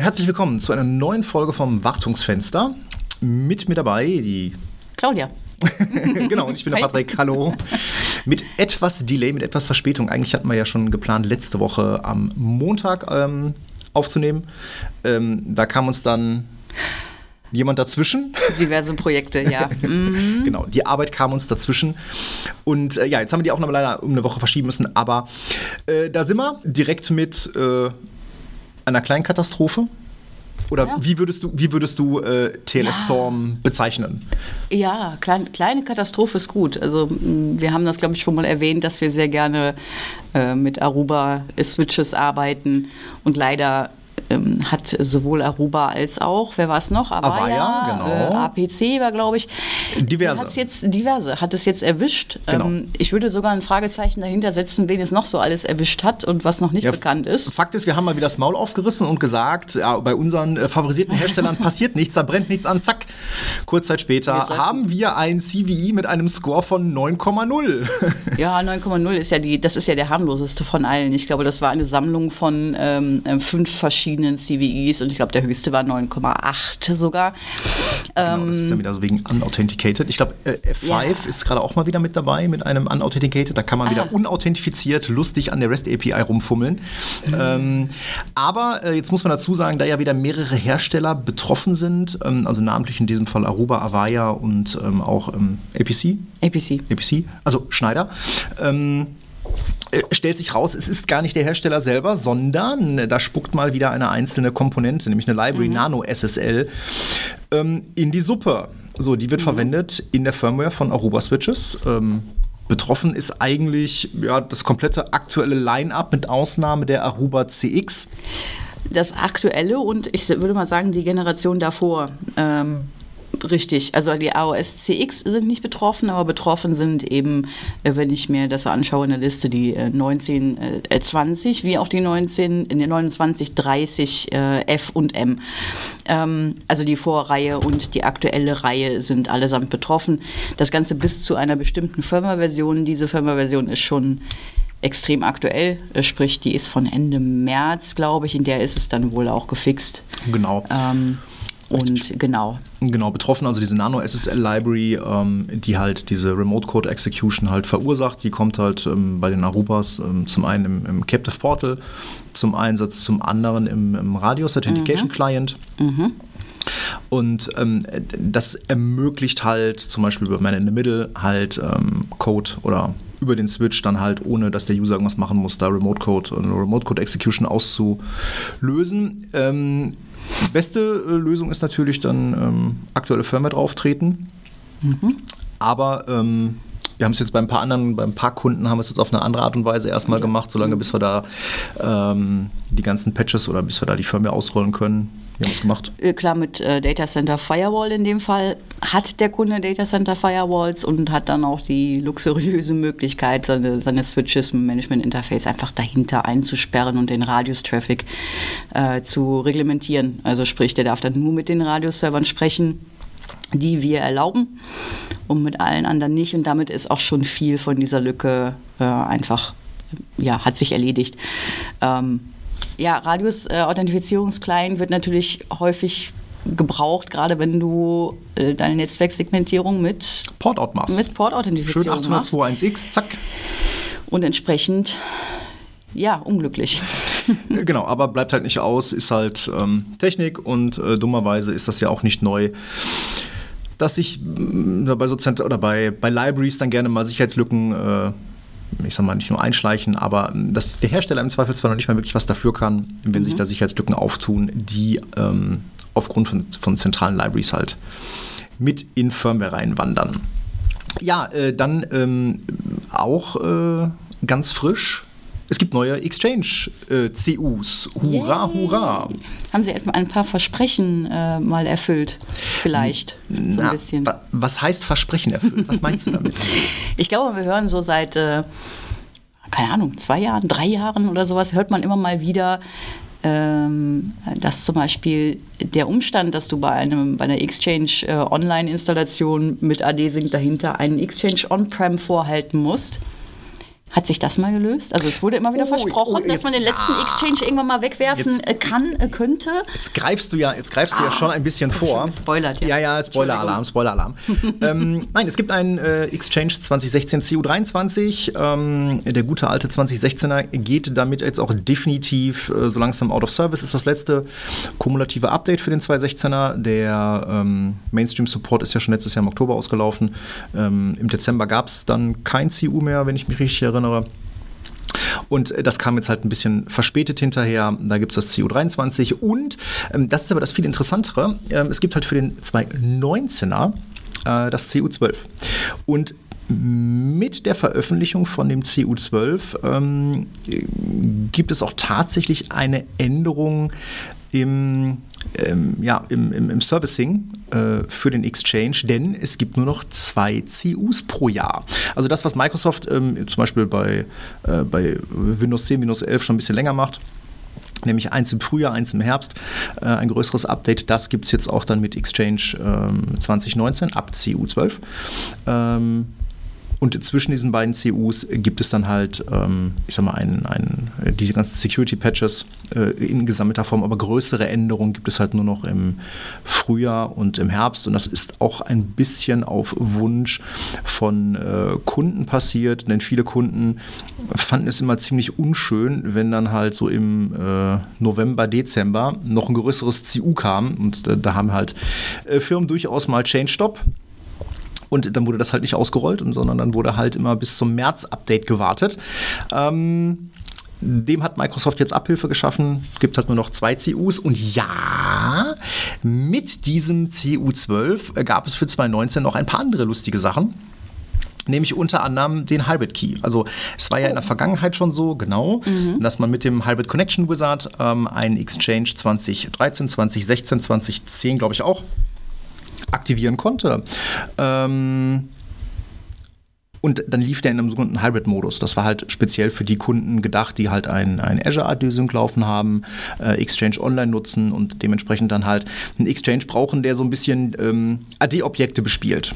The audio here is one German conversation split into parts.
Herzlich willkommen zu einer neuen Folge vom Wartungsfenster. Mit mir dabei die Claudia. genau, und ich bin der Patrick. Hallo. Mit etwas Delay, mit etwas Verspätung. Eigentlich hatten wir ja schon geplant, letzte Woche am Montag ähm, aufzunehmen. Ähm, da kam uns dann jemand dazwischen. Diverse Projekte, ja. Mhm. genau, die Arbeit kam uns dazwischen. Und äh, ja, jetzt haben wir die auch noch leider um eine Woche verschieben müssen, aber äh, da sind wir direkt mit äh, einer kleinen Katastrophe. Oder ja. wie würdest du, wie würdest du äh, Telestorm ja. bezeichnen? Ja, klein, kleine Katastrophe ist gut. Also wir haben das, glaube ich, schon mal erwähnt, dass wir sehr gerne äh, mit Aruba-Switches arbeiten und leider ähm, hat sowohl Aruba als auch, wer war es noch? Avaya, Avaya genau. Äh, APC war, glaube ich. Diverse. Hat's jetzt, diverse, hat es jetzt erwischt. Genau. Ähm, ich würde sogar ein Fragezeichen dahinter setzen, wen es noch so alles erwischt hat und was noch nicht ja, bekannt ist. Fakt ist, wir haben mal wieder das Maul aufgerissen und gesagt, ja, bei unseren äh, favorisierten Herstellern passiert nichts, da brennt nichts an, zack. Kurz Zeit später haben wir ein CVE mit einem Score von 9,0. ja, 9,0 ist ja die, das ist ja der harmloseste von allen. Ich glaube, das war eine Sammlung von ähm, äh, fünf verschiedenen verschiedenen CVEs und ich glaube, der höchste war 9,8 sogar. Genau, das ist dann ähm, wieder so wegen unauthenticated. Ich glaube, äh, F5 ja. ist gerade auch mal wieder mit dabei mit einem unauthenticated. Da kann man ah. wieder unauthentifiziert lustig an der REST API rumfummeln. Mhm. Ähm, aber äh, jetzt muss man dazu sagen, da ja wieder mehrere Hersteller betroffen sind, ähm, also namentlich in diesem Fall Aruba, Avaya und ähm, auch ähm, APC. APC. APC, also Schneider. Äh, stellt sich raus, es ist gar nicht der Hersteller selber, sondern da spuckt mal wieder eine einzelne Komponente, nämlich eine Library mhm. Nano SSL, ähm, in die Suppe. So, die wird mhm. verwendet in der Firmware von Aruba Switches. Ähm, betroffen ist eigentlich ja, das komplette aktuelle Line-up mit Ausnahme der Aruba CX. Das aktuelle und ich würde mal sagen die Generation davor. Ähm Richtig, also die AOS CX sind nicht betroffen, aber betroffen sind eben, äh, wenn ich mir das anschaue in der Liste, die 1920 äh, wie auch die 19, in den 2930 F und M. Ähm, also die Vorreihe und die aktuelle Reihe sind allesamt betroffen. Das Ganze bis zu einer bestimmten Firmware-Version. Diese Firmware-Version ist schon extrem aktuell, äh, sprich, die ist von Ende März, glaube ich, in der ist es dann wohl auch gefixt. Genau. Ähm, und genau. Genau, betroffen, also diese Nano-SSL-Library, ähm, die halt diese Remote-Code-Execution halt verursacht. Die kommt halt ähm, bei den Arubas ähm, zum einen im, im, Captive Portal zum Einsatz, zum anderen im, im Radius Authentication mhm. Client. Mhm. Und ähm, das ermöglicht halt zum Beispiel über Man in the Middle halt ähm, Code oder über den Switch dann halt, ohne dass der User irgendwas machen muss, da Remote Code und Remote Code Execution auszulösen. Ähm, Beste äh, Lösung ist natürlich dann ähm, aktuelle Firmware drauftreten. Mhm. Aber ähm, wir haben es jetzt bei ein paar anderen, bei ein paar Kunden haben wir es jetzt auf eine andere Art und Weise erstmal ja. gemacht, solange bis wir da ähm, die ganzen Patches oder bis wir da die Firmware ausrollen können. Wie haben es gemacht? Äh, klar, mit äh, Data Center Firewall in dem Fall hat der Kunde Data Center Firewalls und hat dann auch die luxuriöse Möglichkeit, seine, seine Switches im Management Interface einfach dahinter einzusperren und den Radius-Traffic äh, zu reglementieren. Also sprich, der darf dann nur mit den Radius-Servern sprechen die wir erlauben und mit allen anderen nicht. Und damit ist auch schon viel von dieser Lücke äh, einfach, ja, hat sich erledigt. Ähm, ja, Radius-Authentifizierungsclient wird natürlich häufig gebraucht, gerade wenn du äh, deine Netzwerksegmentierung mit Portout machst. Mit Port-Authentifizierung Schön 802.1x, zack. Und entsprechend ja, unglücklich. genau, aber bleibt halt nicht aus, ist halt ähm, Technik und äh, dummerweise ist das ja auch nicht neu dass sich äh, bei so Zent oder bei, bei Libraries dann gerne mal Sicherheitslücken, äh, ich sag mal, nicht nur einschleichen, aber dass der Hersteller im Zweifelsfall noch nicht mal wirklich was dafür kann, wenn mhm. sich da Sicherheitslücken auftun, die ähm, aufgrund von, von zentralen Libraries halt mit in Firmware reinwandern. Ja, äh, dann ähm, auch äh, ganz frisch es gibt neue Exchange-CUs. Äh, hurra, Yay. hurra. Haben Sie etwa ein paar Versprechen äh, mal erfüllt? Vielleicht. N so ein bisschen. Was heißt Versprechen erfüllt? Was meinst du damit? ich glaube, wir hören so seit, äh, keine Ahnung, zwei Jahren, drei Jahren oder sowas, hört man immer mal wieder, ähm, dass zum Beispiel der Umstand, dass du bei, einem, bei einer Exchange äh, Online-Installation mit AD-Sync dahinter einen Exchange On-Prem vorhalten musst, Hat sich das mal gelöst? Also es wurde immer wieder Oh, versprochen, oh, dass man den letzten ah. Exchange irgendwann mal wegwerfen Jetzt- äh, kann, äh, könnte. Jetzt greifst du ja, jetzt greifst du ja schon ein bisschen vor. Ah, gespoilert, ja. ja. Ja, Spoiler-Alarm, Spoiler-Alarm. ähm, nein, es gibt einen äh, Exchange 2016 CU23. Ähm, der gute alte 2016er geht damit jetzt auch definitiv äh, so langsam out of service. Ist das letzte kumulative Update für den 216er. Der ähm, Mainstream-Support ist ja schon letztes Jahr im Oktober ausgelaufen. Ähm, Im Dezember gab es dann kein CU mehr, wenn ich mich richtig erinnere. Und äh, das kam jetzt halt ein bisschen verspätet hinterher. Da gibt es das CU23 und ähm, das ist aber das viel interessantere. Ähm, es gibt halt für den 219er äh, das CU12. Und mit der Veröffentlichung von dem CU12 ähm, gibt es auch tatsächlich eine Änderung im, ähm, ja, im, im, im Servicing äh, für den Exchange, denn es gibt nur noch zwei CUs pro Jahr. Also das, was Microsoft ähm, zum Beispiel bei, äh, bei Windows 10, Windows 11 schon ein bisschen länger macht, nämlich eins im Frühjahr, eins im Herbst, äh, ein größeres Update. Das gibt es jetzt auch dann mit Exchange ähm, 2019 ab CU12. Ähm, und zwischen diesen beiden CUs gibt es dann halt, ähm, ich sag mal, ein, ein, diese ganzen Security-Patches äh, in gesammelter Form, aber größere Änderungen gibt es halt nur noch im Frühjahr und im Herbst. Und das ist auch ein bisschen auf Wunsch von äh, Kunden passiert, denn viele Kunden fanden es immer ziemlich unschön, wenn dann halt so im äh, November, Dezember noch ein größeres CU kam. Und äh, da haben halt äh, Firmen durchaus mal Change-Stop. Und dann wurde das halt nicht ausgerollt, sondern dann wurde halt immer bis zum März-Update gewartet. Ähm, dem hat Microsoft jetzt Abhilfe geschaffen. Es gibt halt nur noch zwei CUs. Und ja, mit diesem CU12 gab es für 2019 noch ein paar andere lustige Sachen. Nämlich unter anderem den Hybrid Key. Also es war ja in der Vergangenheit schon so, genau, dass man mit dem Hybrid Connection Wizard ähm, einen Exchange 2013, 2016, 2010, glaube ich auch, aktivieren konnte. Ähm, und dann lief der in einem sogenannten Hybrid-Modus. Das war halt speziell für die Kunden gedacht, die halt ein, ein Azure AD-Sync laufen haben, äh, Exchange Online nutzen und dementsprechend dann halt einen Exchange brauchen, der so ein bisschen ähm, AD-Objekte bespielt.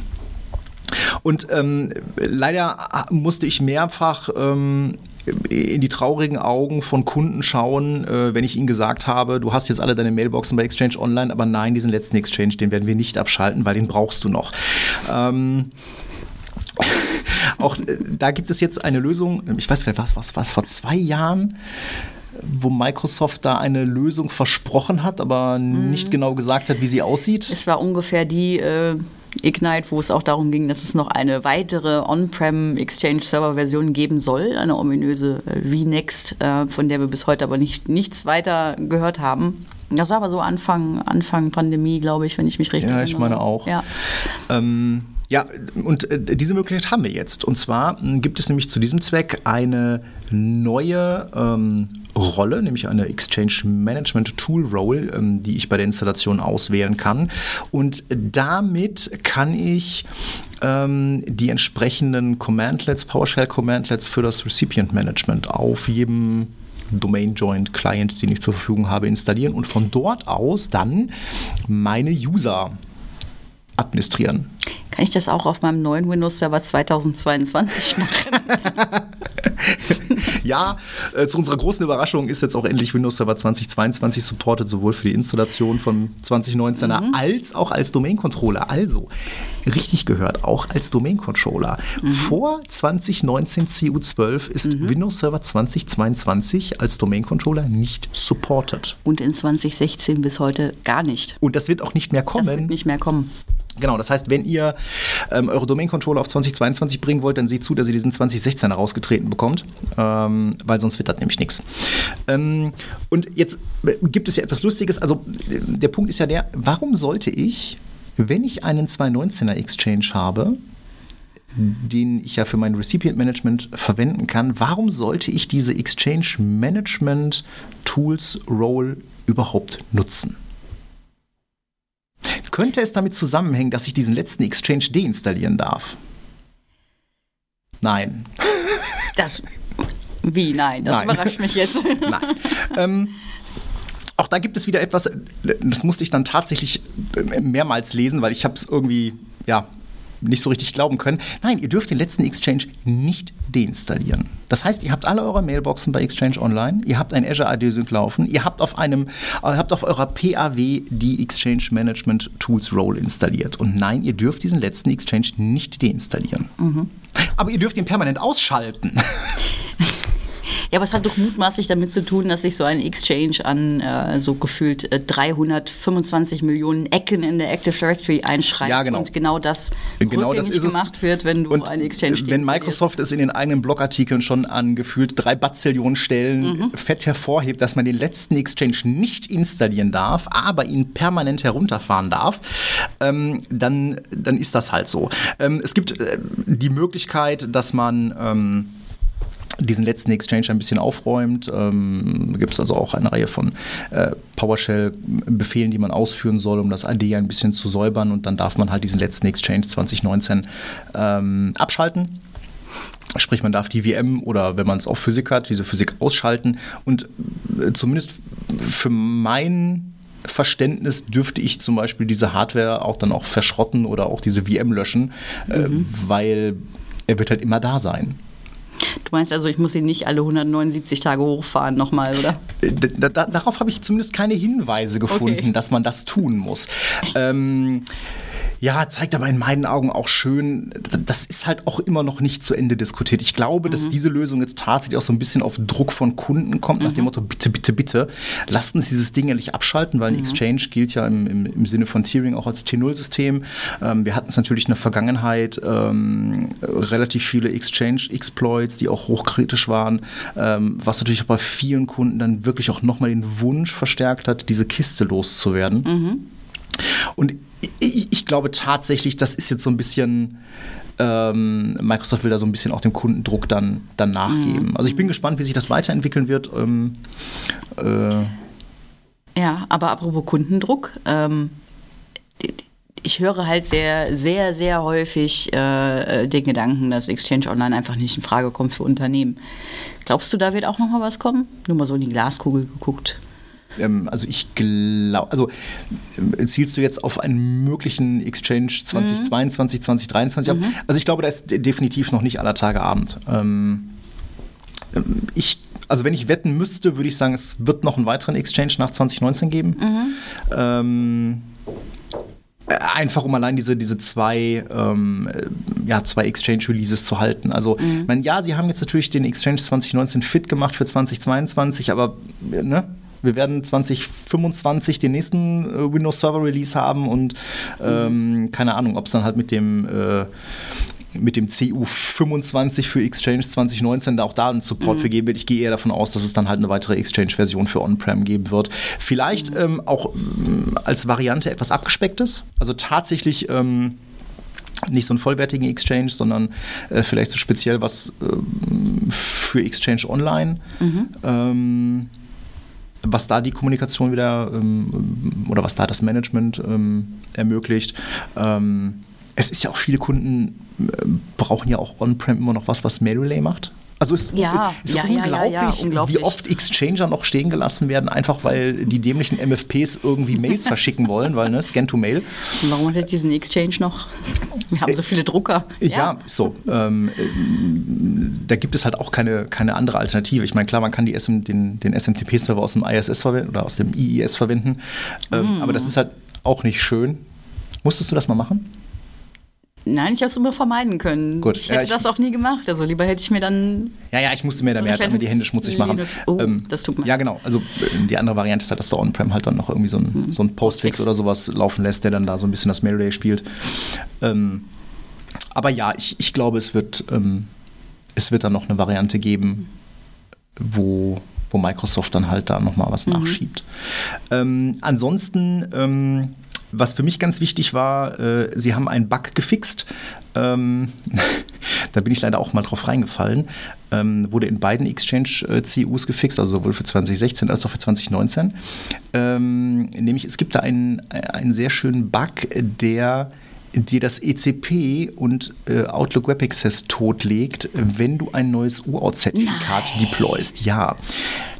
Und ähm, leider musste ich mehrfach ähm, in die traurigen Augen von Kunden schauen, äh, wenn ich ihnen gesagt habe, du hast jetzt alle deine Mailboxen bei Exchange Online, aber nein, diesen letzten Exchange, den werden wir nicht abschalten, weil den brauchst du noch. Ähm, auch äh, da gibt es jetzt eine Lösung, ich weiß gar nicht, was, was, was vor zwei Jahren, wo Microsoft da eine Lösung versprochen hat, aber nicht genau gesagt hat, wie sie aussieht. Es war ungefähr die äh, Ignite, wo es auch darum ging, dass es noch eine weitere On-Prem Exchange Server Version geben soll, eine ominöse äh, VNext, äh, von der wir bis heute aber nicht, nichts weiter gehört haben. Das war aber so Anfang, Anfang Pandemie, glaube ich, wenn ich mich richtig Ja, erinnere. ich meine auch. Ja. Ähm, ja, und äh, diese Möglichkeit haben wir jetzt. Und zwar mh, gibt es nämlich zu diesem Zweck eine neue ähm, Rolle, nämlich eine Exchange Management Tool Role, ähm, die ich bei der Installation auswählen kann. Und damit kann ich ähm, die entsprechenden Commandlets, PowerShell Commandlets für das Recipient Management auf jedem Domain Joint Client, den ich zur Verfügung habe, installieren und von dort aus dann meine User administrieren. Kann ich das auch auf meinem neuen Windows Server 2022 machen? Ja, äh, zu unserer großen Überraschung ist jetzt auch endlich Windows Server 2022 supported, sowohl für die Installation von 2019er als auch als Domain Controller. Also, richtig gehört, auch als Domain Controller. Vor 2019 CU12 ist Windows Server 2022 als Domain Controller nicht supported. Und in 2016 bis heute gar nicht. Und das wird auch nicht mehr Das kommen. wird nicht mehr kommen. Genau, das heißt, wenn ihr ähm, eure Domain-Controller auf 2022 bringen wollt, dann seht zu, dass ihr diesen 2016 herausgetreten bekommt, ähm, weil sonst wird das nämlich nichts. Ähm, und jetzt äh, gibt es ja etwas Lustiges. Also äh, der Punkt ist ja der, warum sollte ich, wenn ich einen 219er Exchange habe, den ich ja für mein Recipient Management verwenden kann, warum sollte ich diese Exchange Management Tools Role überhaupt nutzen? Könnte es damit zusammenhängen, dass ich diesen letzten Exchange deinstallieren darf? Nein. Das. Wie? Nein, das Nein. überrascht mich jetzt. Nein. ähm, auch da gibt es wieder etwas, das musste ich dann tatsächlich mehrmals lesen, weil ich habe es irgendwie, ja, nicht so richtig glauben können. Nein, ihr dürft den letzten Exchange nicht deinstallieren. Das heißt, ihr habt alle eure Mailboxen bei Exchange Online, ihr habt ein Azure AD Sync laufen, ihr habt auf einem, ihr habt auf eurer PAW die Exchange Management Tools Role installiert. Und nein, ihr dürft diesen letzten Exchange nicht deinstallieren. Mhm. Aber ihr dürft ihn permanent ausschalten. Ja, aber es hat doch mutmaßlich damit zu tun, dass sich so ein Exchange an äh, so gefühlt äh, 325 Millionen Ecken in der Active Directory einschreibt ja, genau. und genau das genau das ist gemacht wird, wenn du und eine Exchange Wenn Microsoft es in den eigenen Blogartikeln schon an gefühlt drei Bazillionen Stellen mhm. fett hervorhebt, dass man den letzten Exchange nicht installieren darf, aber ihn permanent herunterfahren darf, ähm, dann, dann ist das halt so. Ähm, es gibt äh, die Möglichkeit, dass man ähm, diesen letzten Exchange ein bisschen aufräumt. Ähm, gibt es also auch eine Reihe von äh, PowerShell-Befehlen, die man ausführen soll, um das AD ein bisschen zu säubern. Und dann darf man halt diesen letzten Exchange 2019 ähm, abschalten. Sprich, man darf die VM oder wenn man es auf Physik hat, diese Physik ausschalten. Und äh, zumindest für mein Verständnis dürfte ich zum Beispiel diese Hardware auch dann auch verschrotten oder auch diese VM löschen, äh, mhm. äh, weil er wird halt immer da sein. Du meinst also, ich muss ihn nicht alle 179 Tage hochfahren nochmal, oder? Da, da, darauf habe ich zumindest keine Hinweise gefunden, okay. dass man das tun muss. ähm, ja, zeigt aber in meinen Augen auch schön, das ist halt auch immer noch nicht zu Ende diskutiert. Ich glaube, mhm. dass diese Lösung jetzt tatsächlich auch so ein bisschen auf Druck von Kunden kommt, mhm. nach dem mhm. Motto, bitte, bitte, bitte, lasst uns dieses Ding endlich abschalten, weil ein mhm. Exchange gilt ja im, im, im, Sinne von Tiering auch als T0-System. Ähm, wir hatten es natürlich in der Vergangenheit ähm, relativ viele Exchange-Exploits, die auch hochkritisch waren, ähm, was natürlich auch bei vielen Kunden dann wirklich auch nochmal den Wunsch verstärkt hat, diese Kiste loszuwerden. Und ich, ich, glaube tatsächlich, das ist jetzt so ein bisschen. Ähm, Microsoft will da so ein bisschen auch dem Kundendruck dann, dann nachgeben. Mhm. Also ich bin gespannt, wie sich das weiterentwickeln wird. Ähm, äh ja, aber apropos Kundendruck, ähm, ich höre halt sehr, sehr, sehr häufig äh, den Gedanken, dass Exchange Online einfach nicht in Frage kommt für Unternehmen. Glaubst du, da wird auch noch mal was kommen? Nur mal so in die Glaskugel geguckt. Ähm, also ich glaube, also äh, zielst du jetzt auf einen möglichen Exchange 2022, mhm. 2023 ab? Mhm. Also ich glaube, da ist definitiv noch nicht aller Tage Abend. Ähm, ähm, ich also wenn ich wetten müsste, würde ich sagen, es wird noch einen weiteren Exchange nach 2019 geben. Mhm. Ähm, äh, einfach um allein diese, diese zwei, ähm, äh, ja, zwei Exchange-Releases zu halten. Also, mhm. mein, ja, sie haben jetzt natürlich den Exchange 2019 fit gemacht für 2022, aber ne, wir werden 2025 den nächsten äh, Windows Server Release haben und ähm, keine Ahnung, ob es dann halt mit dem äh, mit dem CU25 für Exchange 2019 auch da einen Support mhm. für geben wird. Ich gehe eher davon aus, dass es dann halt eine weitere Exchange-Version für On-Prem geben wird. Vielleicht mhm. ähm, auch ähm, als Variante etwas abgespecktes. Also tatsächlich ähm, nicht so einen vollwertigen Exchange, sondern äh, vielleicht so speziell was äh, für Exchange Online. Mhm. Was da die Kommunikation wieder ähm, oder was da das Management ähm, ermöglicht. Ähm, es ist ja auch viele Kunden äh, brauchen ja auch on-prem immer noch was, was Mail Relay macht. Also es ja, ist ja, unglaublich, ja, unglaublich, wie oft Exchanger noch stehen gelassen werden, einfach weil die dämlichen MFPs irgendwie Mails verschicken wollen, weil ne, Scan to Mail. Und warum hat er diesen Exchange noch? Wir haben so viele Drucker. Ja, ja so. Ähm, äh, da gibt es halt auch keine, keine andere Alternative. Ich meine, klar, man kann die SM, den, den SMTP-Server aus dem ISS verwenden oder aus dem IIS verwenden, ähm, mm. aber das ist halt auch nicht schön. Musstest du das mal machen? Nein, ich habe es immer vermeiden können. Gut. Ich hätte ja, ich, das auch nie gemacht. Also lieber hätte ich mir dann. Ja, ja, ich musste mir da mehr als einmal die Hände schmutzig machen. Oh, ähm, das tut mir. Ja, genau. Also äh, die andere Variante ist halt, dass der On-Prem halt dann noch irgendwie so ein, mhm. so ein Postfix oder sowas laufen lässt, der dann da so ein bisschen das Mail spielt. Ähm, aber ja, ich, ich glaube, es wird, ähm, es wird dann noch eine Variante geben, wo, wo Microsoft dann halt da nochmal was mhm. nachschiebt. Ähm, ansonsten ähm, was für mich ganz wichtig war, äh, sie haben einen Bug gefixt. Ähm, da bin ich leider auch mal drauf reingefallen. Ähm, wurde in beiden Exchange-CUs gefixt, also sowohl für 2016 als auch für 2019. Ähm, nämlich es gibt da einen, einen sehr schönen Bug, der dir das ECP und äh, Outlook Web Access totlegt, wenn du ein neues UAuth-Zertifikat deployst. Ja.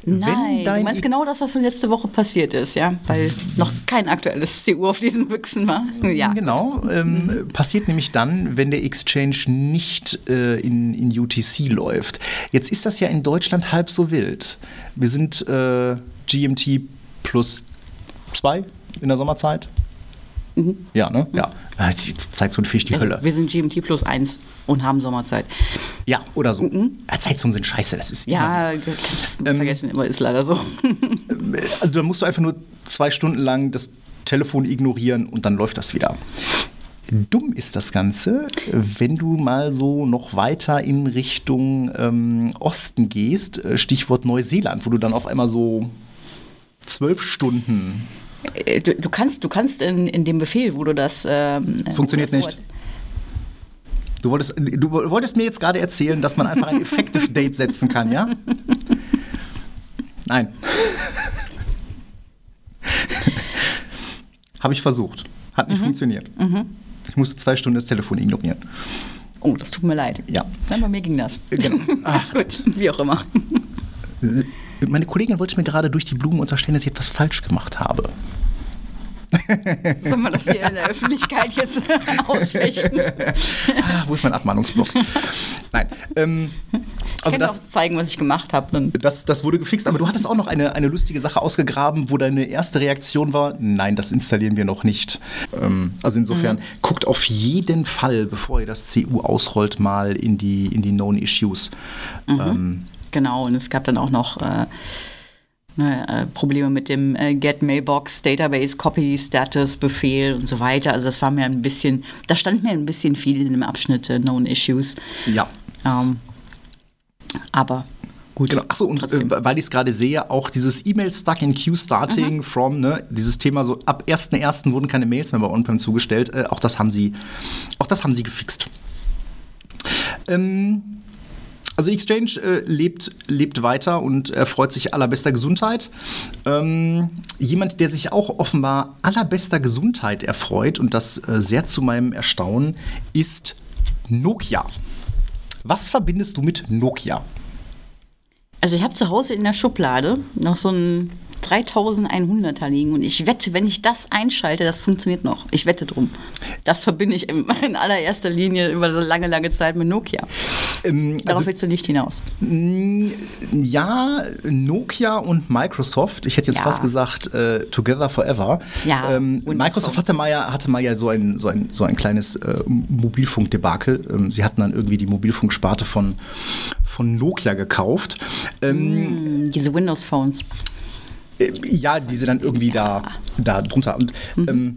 Nein, du meinst genau das, was letzte Woche passiert ist, ja? Weil noch kein aktuelles CU auf diesen Büchsen war. Ja. Genau. Ähm, mhm. Passiert nämlich dann, wenn der Exchange nicht äh, in, in UTC läuft. Jetzt ist das ja in Deutschland halb so wild. Wir sind äh, GMT plus zwei in der Sommerzeit. Mhm. Ja, ne? Ja. Ah, die Zeitzone finde ich die also, Hölle. Wir sind GMT plus eins und haben Sommerzeit. Ja, oder so. Mhm. Ja, Zeitzonen sind scheiße, das ist Ja, immer, ähm, vergessen, immer ist leider so. also da musst du einfach nur zwei Stunden lang das Telefon ignorieren und dann läuft das wieder. Dumm ist das Ganze, wenn du mal so noch weiter in Richtung ähm, Osten gehst, äh, Stichwort Neuseeland, wo du dann auf einmal so zwölf Stunden äh, Du, du, kannst, du kannst in, in dem Befehl, wo du das. Ähm, Funktioniert das nicht. Du wolltest, du wolltest mir jetzt gerade erzählen, dass man einfach ein Effective Date setzen kann, ja? Nein. Habe ich versucht. Hat nicht mhm. funktioniert. Mhm. Ich musste zwei Stunden das Telefon ignorieren. Oh, das tut mir leid. Ja. Nein, bei mir ging das. Genau. Ach. Gut, wie auch immer. Meine Kollegin wollte mir gerade durch die Blumen unterstellen, dass ich etwas falsch gemacht habe. Sollen wir das hier in der Öffentlichkeit jetzt ausfechten? ah, wo ist mein Abmahnungsblock? Nein. Ähm, also ich kann das, auch zeigen, was ich gemacht habe. Das, das wurde gefixt, aber du hattest auch noch eine, eine lustige Sache ausgegraben, wo deine erste Reaktion war, nein, das installieren wir noch nicht. Ähm, also insofern, mhm. guckt auf jeden Fall, bevor ihr das CU ausrollt, mal in die, in die Known Issues. Mhm. Ähm, genau, und es gab dann auch noch... Äh, äh, Probleme mit dem äh, Get Mailbox Database Copy Status Befehl und so weiter. Also das war mir ein bisschen, da stand mir ein bisschen viel in dem Abschnitt äh, Known Issues. Ja. Ähm, aber Gut. Genau. Achso, und äh, weil ich es gerade sehe, auch dieses E-Mail Stuck in Queue Starting mhm. from, ne, dieses Thema so ab 1.1. wurden keine Mails mehr bei OnPrem zugestellt. Äh, auch das haben sie, auch das haben sie gefixt. Ähm, also Exchange äh, lebt, lebt weiter und erfreut sich allerbester Gesundheit. Ähm, jemand, der sich auch offenbar allerbester Gesundheit erfreut, und das äh, sehr zu meinem Erstaunen, ist Nokia. Was verbindest du mit Nokia? Also ich habe zu Hause in der Schublade noch so ein 3100er liegen. Und ich wette, wenn ich das einschalte, das funktioniert noch. Ich wette drum. Das verbinde ich in allererster Linie über so lange, lange Zeit mit Nokia. Ähm, Darauf also, willst du nicht hinaus. Ja, Nokia und Microsoft, ich hätte jetzt ja. fast gesagt, äh, Together Forever. Ja, ähm, Microsoft hatte mal, ja, hatte mal ja so ein, so ein, so ein kleines äh, Mobilfunkdebakel. Ähm, sie hatten dann irgendwie die Mobilfunksparte von, von Nokia gekauft. Ähm, mm, diese Windows-Phones. Äh, ja, die sie dann irgendwie ja. da, da drunter. Und, mhm. ähm,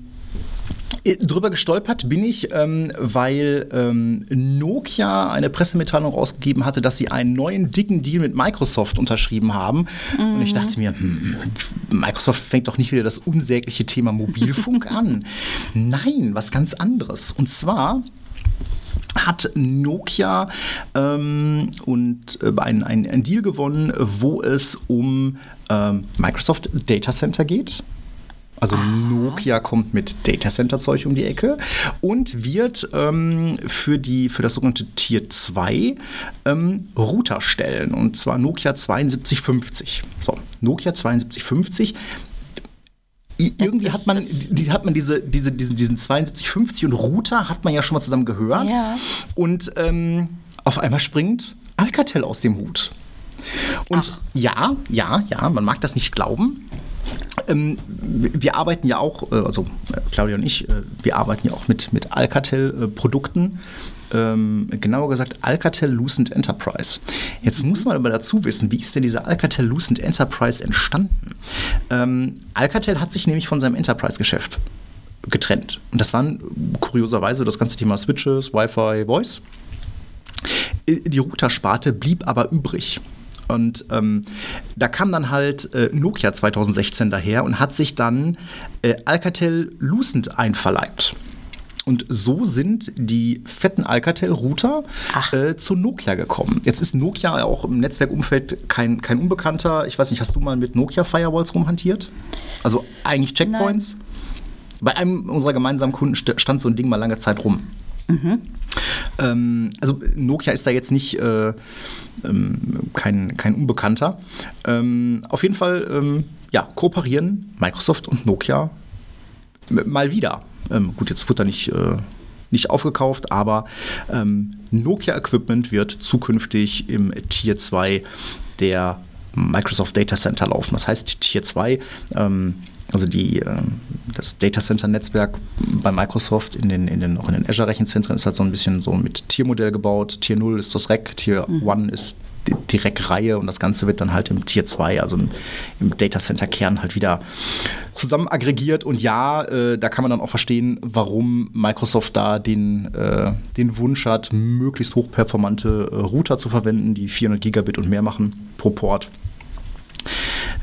äh, Drüber gestolpert bin ich, ähm, weil ähm, Nokia eine Pressemitteilung rausgegeben hatte, dass sie einen neuen dicken Deal mit Microsoft unterschrieben haben. Mhm. Und ich dachte mir, hm, Microsoft fängt doch nicht wieder das unsägliche Thema Mobilfunk an. Nein, was ganz anderes. Und zwar hat Nokia ähm, und äh, ein, ein, ein, Deal gewonnen, wo es um ähm, Microsoft Data Center geht. Also Aha. Nokia kommt mit Data Center Zeug um die Ecke und wird ähm, für, die, für das sogenannte Tier 2 ähm, Router stellen. Und zwar Nokia 7250. So, Nokia 7250 irgendwie hat man, die, hat man diese, diese, diesen, diesen 7250 und Router hat man ja schon mal zusammen gehört. Ja. Und ähm, auf einmal springt Alcatel aus dem Hut. Und Ach. ja, ja, ja, man mag das nicht glauben. Ähm, wir arbeiten ja auch, äh, also äh, Claudia und ich, äh, wir arbeiten ja auch mit, mit Alcatel-Produkten ähm, genauer gesagt Alcatel Lucent Enterprise. Jetzt muss man aber dazu wissen, wie ist denn dieser Alcatel Lucent Enterprise entstanden? Ähm, Alcatel hat sich nämlich von seinem Enterprise-Geschäft getrennt. Und das waren kurioserweise das ganze Thema Switches, Wi-Fi, Voice. Die Routersparte blieb aber übrig. Und ähm, da kam dann halt äh, Nokia 2016 daher und hat sich dann äh, Alcatel Lucent einverleibt. Und so sind die fetten Alcatel-Router äh, zu Nokia gekommen. Jetzt ist Nokia auch im Netzwerkumfeld kein, kein Unbekannter. Ich weiß nicht, hast du mal mit Nokia-Firewalls rumhantiert? Also eigentlich Checkpoints? Bei einem unserer gemeinsamen Kunden stand so ein Ding mal lange Zeit rum. Mhm. Ähm, also Nokia ist da jetzt nicht äh, ähm, kein, kein Unbekannter. Ähm, auf jeden Fall, ähm, ja, kooperieren Microsoft und Nokia mal wieder. Ähm, gut, jetzt wird da nicht, äh, nicht aufgekauft, aber ähm, Nokia Equipment wird zukünftig im Tier 2 der Microsoft Data Center laufen. Das heißt, Tier 2 also die, ähm, das Data Center Netzwerk bei Microsoft in den, in den, auch in den Azure Rechenzentren ist halt so ein bisschen so mit Tiermodell gebaut. Tier 0 ist das Rack, Tier mhm. 1 ist Rack-Reihe und das Ganze wird dann halt im Tier 2, also im, im Data Center Kern halt wieder zusammen aggregiert. Und ja, äh, da kann man dann auch verstehen, warum Microsoft da den, äh, den Wunsch hat, möglichst hochperformante äh, Router zu verwenden, die 400 Gigabit und mehr machen pro Port.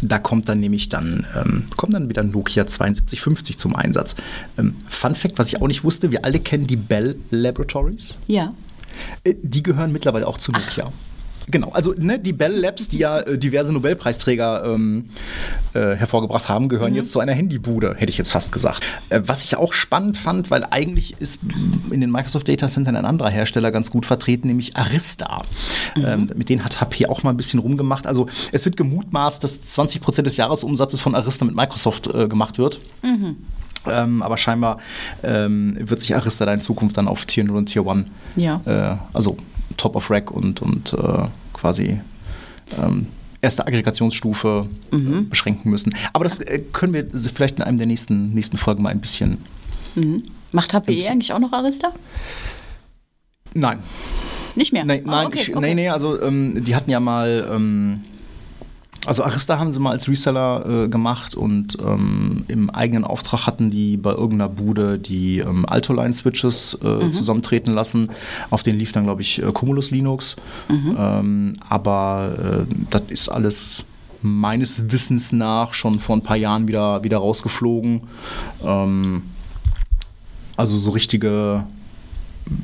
Da kommt dann nämlich dann, ähm, kommt dann wieder Nokia 7250 zum Einsatz. Ähm, Fun Fact, was ich auch nicht wusste, wir alle kennen die Bell Laboratories. Ja. Äh, die gehören mittlerweile auch zu Nokia. Ach. Genau, also ne, die Bell Labs, die ja äh, diverse Nobelpreisträger ähm, äh, hervorgebracht haben, gehören mhm. jetzt zu einer Handybude, hätte ich jetzt fast gesagt. Äh, was ich auch spannend fand, weil eigentlich ist in den Microsoft Data Centern ein anderer Hersteller ganz gut vertreten, nämlich Arista. Mhm. Ähm, mit denen hat HP auch mal ein bisschen rumgemacht. Also es wird gemutmaßt, dass 20 Prozent des Jahresumsatzes von Arista mit Microsoft äh, gemacht wird. Mhm. Ähm, aber scheinbar ähm, wird sich Arista da in Zukunft dann auf Tier 0 und Tier 1, ja. äh, also Top of Rack und, und äh, quasi ähm, erste Aggregationsstufe äh, mhm. beschränken müssen. Aber das äh, können wir vielleicht in einem der nächsten, nächsten Folgen mal ein bisschen. Mhm. Macht HPE eigentlich auch noch Arista? Nein. Nicht mehr? Nein, nein, oh, okay, ich, okay. nee, nee, also ähm, die hatten ja mal. Ähm, also Arista haben sie mal als Reseller äh, gemacht und ähm, im eigenen Auftrag hatten die bei irgendeiner Bude die ähm, Alto-Line-Switches äh, mhm. zusammentreten lassen. Auf denen lief dann, glaube ich, äh, Cumulus Linux. Mhm. Ähm, aber äh, das ist alles meines Wissens nach schon vor ein paar Jahren wieder, wieder rausgeflogen. Ähm, also so richtige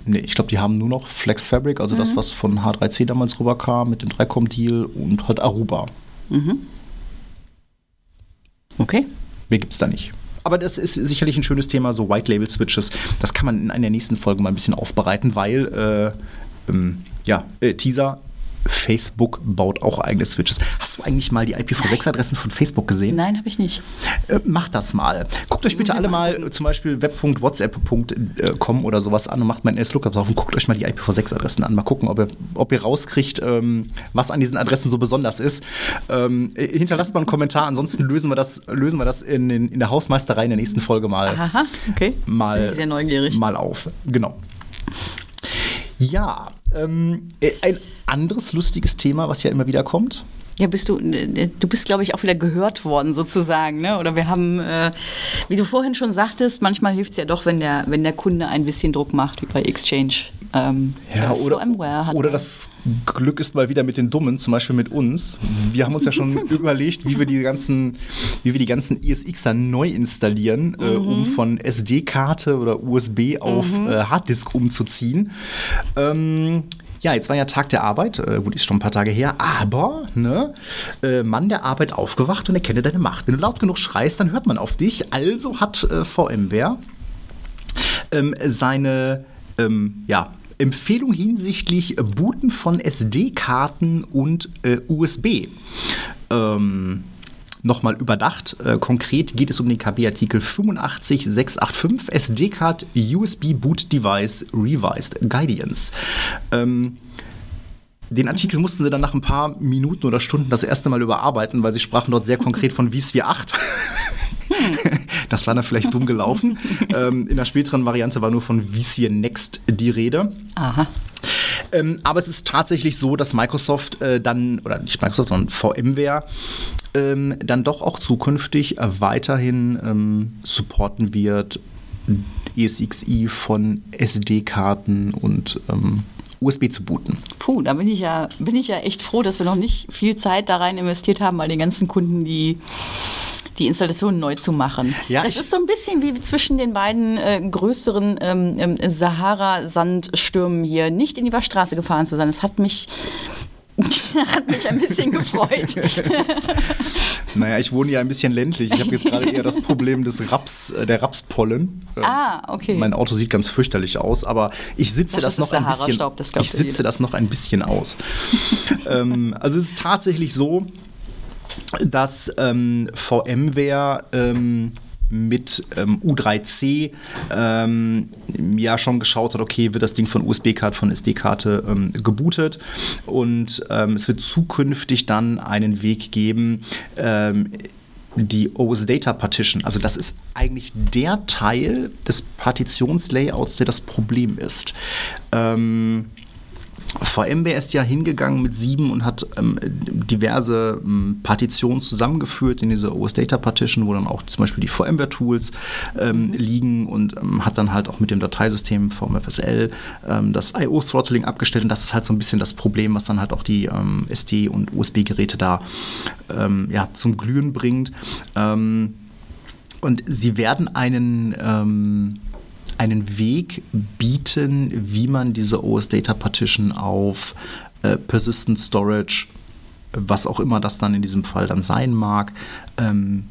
Nee, ich glaube, die haben nur noch Flex Fabric, also mhm. das, was von H3C damals rüberkam mit dem 3Com-Deal und halt Aruba. Mhm. Okay. Mehr gibt es da nicht. Aber das ist sicherlich ein schönes Thema, so White Label Switches. Das kann man in einer nächsten Folge mal ein bisschen aufbereiten, weil, äh, ähm, ja, äh, Teaser, Facebook baut auch eigene Switches. Hast du eigentlich mal die IPv6-Adressen von Facebook gesehen? Nein, habe ich nicht. Äh, macht das mal. Guckt euch bitte alle mal zum Beispiel web.whatsapp.com oder sowas an und macht mal ein S-Lookup drauf und guckt euch mal die IPv6-Adressen an. Mal gucken, ob ihr, ob ihr rauskriegt, ähm, was an diesen Adressen so besonders ist. Ähm, äh, hinterlasst mal einen Kommentar, ansonsten lösen wir das, lösen wir das in, in, in der Hausmeisterei in der nächsten Folge mal, Aha, okay. mal, sehr neugierig. mal auf. Genau. Ja, ähm, äh, ein anderes lustiges Thema, was ja immer wieder kommt. Ja, bist du, äh, du bist, glaube ich, auch wieder gehört worden sozusagen. Ne? Oder wir haben, äh, wie du vorhin schon sagtest, manchmal hilft es ja doch, wenn der, wenn der Kunde ein bisschen Druck macht, wie bei Exchange. Ähm, ja, oder, oder das Glück ist mal wieder mit den Dummen, zum Beispiel mit uns. Wir haben uns ja schon überlegt, wie wir die ganzen, wie wir die ganzen ESXer neu installieren, mhm. äh, um mhm. von SD-Karte oder USB auf mhm. äh, Harddisk umzuziehen. Ähm, ja, jetzt war ja Tag der Arbeit, äh, gut, ist schon ein paar Tage her, aber, ne, äh, Mann der Arbeit aufgewacht und erkenne deine Macht. Wenn du laut genug schreist, dann hört man auf dich. Also hat äh, VMware ähm, seine, ähm, ja, Empfehlung hinsichtlich Booten von SD-Karten und äh, USB. Ähm, nochmal überdacht. Äh, konkret geht es um den KB-Artikel 85685 SD-Card USB Boot Device Revised Guidance. Ähm, den Artikel mussten sie dann nach ein paar Minuten oder Stunden das erste Mal überarbeiten, weil sie sprachen dort sehr konkret von vSphere 8. das war dann vielleicht dumm gelaufen. ähm, in der späteren Variante war nur von vSphere Next die Rede. Aha. Ähm, aber es ist tatsächlich so, dass Microsoft äh, dann, oder nicht Microsoft, sondern VMware ähm, dann doch auch zukünftig äh, weiterhin ähm, supporten wird, ESXi von SD-Karten und ähm, USB zu booten. Puh, da bin ich ja, bin ich ja echt froh, dass wir noch nicht viel Zeit da rein investiert haben, weil die ganzen Kunden, die die Installation neu zu machen. Ja, das ist so ein bisschen wie zwischen den beiden äh, größeren ähm, ähm Sahara-Sandstürmen hier nicht in die Waschstraße gefahren zu sein. Das hat mich Hat mich ein bisschen gefreut. naja, ich wohne ja ein bisschen ländlich. Ich habe jetzt gerade eher das Problem des Raps, äh, der Rapspollen. Ah, okay. Mein Auto sieht ganz fürchterlich aus, aber ich sitze das, das noch ein bisschen. Das ich sitze das noch ein bisschen aus. ähm, also es ist tatsächlich so, dass ähm, VMware ähm, mit ähm, U3C ähm, ja schon geschaut hat, okay, wird das Ding von USB-Karte, von SD-Karte ähm, gebootet und ähm, es wird zukünftig dann einen Weg geben, ähm, die OS Data Partition, also das ist eigentlich der Teil des Partitionslayouts, der das Problem ist. Ähm, VMware ist ja hingegangen mit sieben und hat ähm, diverse ähm, Partitionen zusammengeführt in diese OS Data Partition, wo dann auch zum Beispiel die VMware Tools ähm, mhm. liegen und ähm, hat dann halt auch mit dem Dateisystem VMFSL ähm, das IO Throttling abgestellt und das ist halt so ein bisschen das Problem, was dann halt auch die ähm, SD und USB Geräte da ja, zum Glühen bringt. und sie werden einen einen Weg bieten, wie man diese OS Data Partition auf äh, Persistent Storage, was auch immer das dann in diesem Fall dann sein mag, ähm,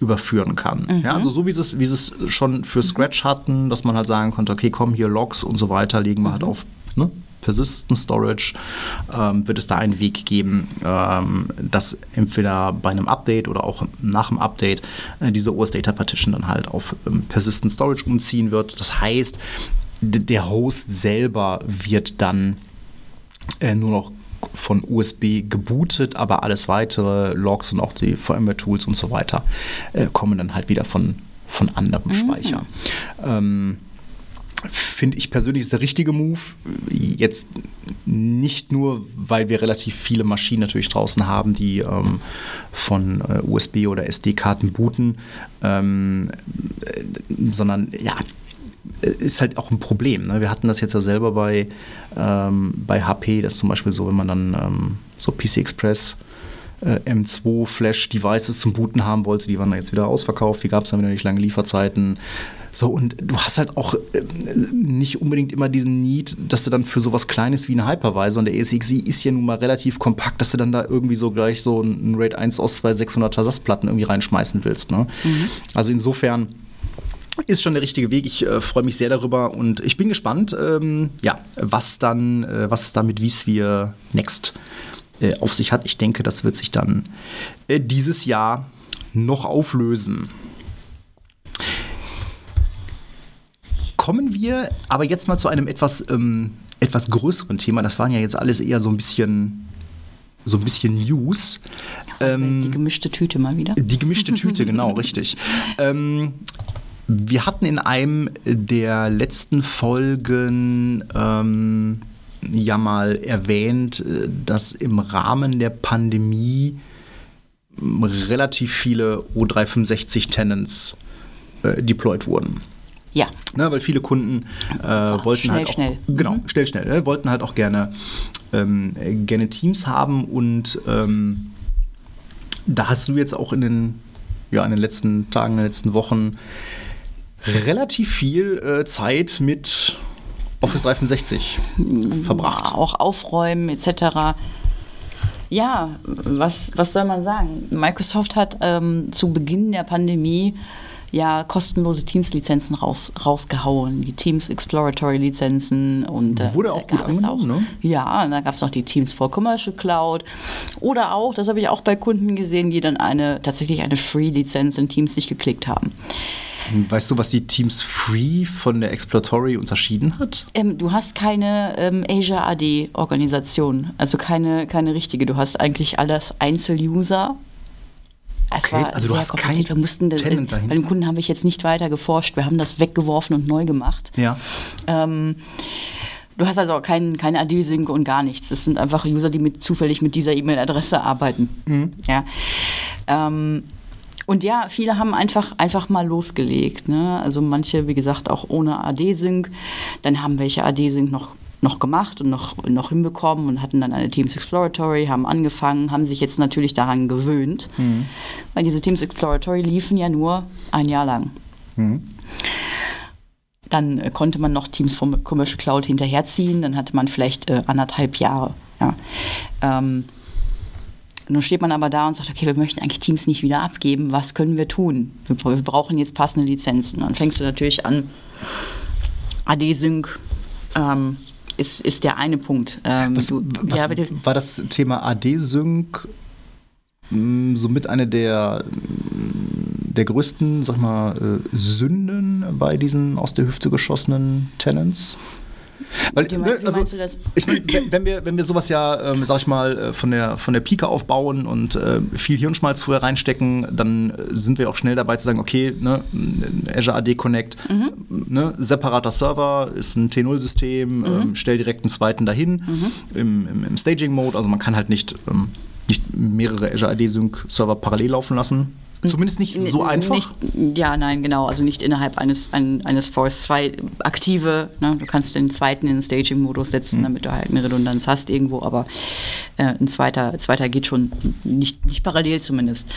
überführen kann. Mhm. Ja, also so wie sie es, wie sie es schon für Scratch hatten, dass man halt sagen konnte, okay, komm hier Logs und so weiter, legen wir halt mhm. halt auf ne, Persistent Storage ähm, wird es da einen Weg geben, ähm, dass entweder bei einem Update oder auch nach dem Update äh, diese OS Data Partition dann halt auf ähm, Persistent Storage umziehen wird. Das heißt, der Host selber wird dann äh, nur noch von USB gebootet, aber alles weitere, Logs und auch die VMware-Tools und so weiter, äh, kommen dann halt wieder von, von anderem mhm. Speicher. Ähm, finde ich persönlich ist der richtige Move. Jetzt nicht nur, weil wir relativ viele Maschinen natürlich draußen haben, die ähm, von äh, USB oder SD-Karten booten, ähm, äh, sondern ja, ist halt auch ein Problem. Ne? Wir hatten das jetzt ja selber bei, ähm, bei HP, das ist zum Beispiel so, wenn man dann ähm, so PC Express äh, M2 Flash Devices zum Booten haben wollte, die waren dann jetzt wieder ausverkauft, die gab es dann wieder nicht lange Lieferzeiten. So, und du hast halt auch äh, nicht unbedingt immer diesen Need, dass du dann für sowas Kleines wie eine Hypervisor, und der ESXi ist ja nun mal relativ kompakt, dass du dann da irgendwie so gleich so ein RAID 1 aus zwei 600er SAS-Platten irgendwie reinschmeißen willst. Ne? Mhm. Also insofern ist schon der richtige Weg. Ich äh, freue mich sehr darüber und ich bin gespannt, ähm, ja, was dann, äh, was es da mit vSphere Next äh, auf sich hat. Ich denke, das wird sich dann äh, dieses Jahr noch auflösen. Kommen wir aber jetzt mal zu einem etwas, ähm, etwas größeren Thema. Das waren ja jetzt alles eher so ein bisschen so ein bisschen News. Ähm, die gemischte Tüte mal wieder. Die gemischte Tüte, genau, richtig. Ähm, wir hatten in einem der letzten Folgen ähm, ja mal erwähnt, äh, dass im Rahmen der Pandemie relativ viele O365 Tenants äh, deployed wurden. Ja. Ne, weil viele Kunden äh, so, wollten schnell, halt auch, schnell. genau, mhm. schnell, schnell, äh, wollten halt auch gerne, ähm, gerne Teams haben und ähm, da hast du jetzt auch in den, ja, in den letzten Tagen, in den letzten Wochen relativ viel äh, Zeit mit Office 365 verbracht. Auch aufräumen etc. Ja, was, was soll man sagen? Microsoft hat ähm, zu Beginn der Pandemie ja kostenlose Teams-Lizenzen raus, rausgehauen. Die Teams Exploratory Lizenzen und äh, wurde auch gut angenommen, ne? Ja, und da gab es noch die Teams for Commercial Cloud oder auch, das habe ich auch bei Kunden gesehen, die dann eine tatsächlich eine Free-Lizenz in Teams nicht geklickt haben. Weißt du, was die Teams Free von der Exploratory unterschieden hat? Ähm, du hast keine ähm, Asia AD-Organisation, also keine, keine richtige. Du hast eigentlich alles Einzel-User Okay, also du hast kein wir mussten das, Tenant dahinter. Bei den Kunden habe ich jetzt nicht weiter geforscht. Wir haben das weggeworfen und neu gemacht. Ja. Ähm, du hast also auch kein, keine AD-Sync und gar nichts. Das sind einfach User, die mit, zufällig mit dieser E-Mail-Adresse arbeiten. Mhm. Ja. Ähm, und ja, viele haben einfach, einfach mal losgelegt. Ne? Also manche, wie gesagt, auch ohne AD-Sync. Dann haben welche AD-Sync noch noch gemacht und noch, noch hinbekommen und hatten dann eine Teams Exploratory, haben angefangen, haben sich jetzt natürlich daran gewöhnt, mhm. weil diese Teams Exploratory liefen ja nur ein Jahr lang. Mhm. Dann äh, konnte man noch Teams vom Commercial Cloud hinterherziehen, dann hatte man vielleicht äh, anderthalb Jahre Ja. Ähm, nun steht man aber da und sagt, okay, wir möchten eigentlich Teams nicht wieder abgeben. Was können wir tun? Wir, wir brauchen jetzt passende Lizenzen. Dann fängst du natürlich an, AD-Sync ähm, ist, ist der eine Punkt. Ähm, was, du, was ja, war das Thema AD-Sync mh, somit eine der, der größten, sag mal, äh, Sünden bei diesen aus der Hüfte geschossenen Tenants? Weil, Wie ne, also, meinst du das? Ich mein, wenn, wir, wenn wir sowas ja, ähm, sag ich mal, äh, von der, von der Pike aufbauen und äh, viel Hirnschmalz vorher reinstecken, dann äh, sind wir auch schnell dabei zu sagen, okay, ne, Azure AD Connect, Mhm. ne, separater Server, ist ein T0-System, Mhm. ähm, stell direkt einen zweiten dahin im, im, im Staging-Mode. Also man kann halt nicht, ähm, nicht mehrere Azure AD Sync-Server parallel laufen lassen. Zumindest nicht so einfach. Nicht, ja, nein, genau. Also nicht innerhalb eines, ein, eines Force 2 aktive. Ne? Du kannst den zweiten in den Staging-Modus setzen, Mhm. damit du halt eine Redundanz hast irgendwo, aber äh, ein zweiter, zweiter geht schon nicht, nicht parallel zumindest.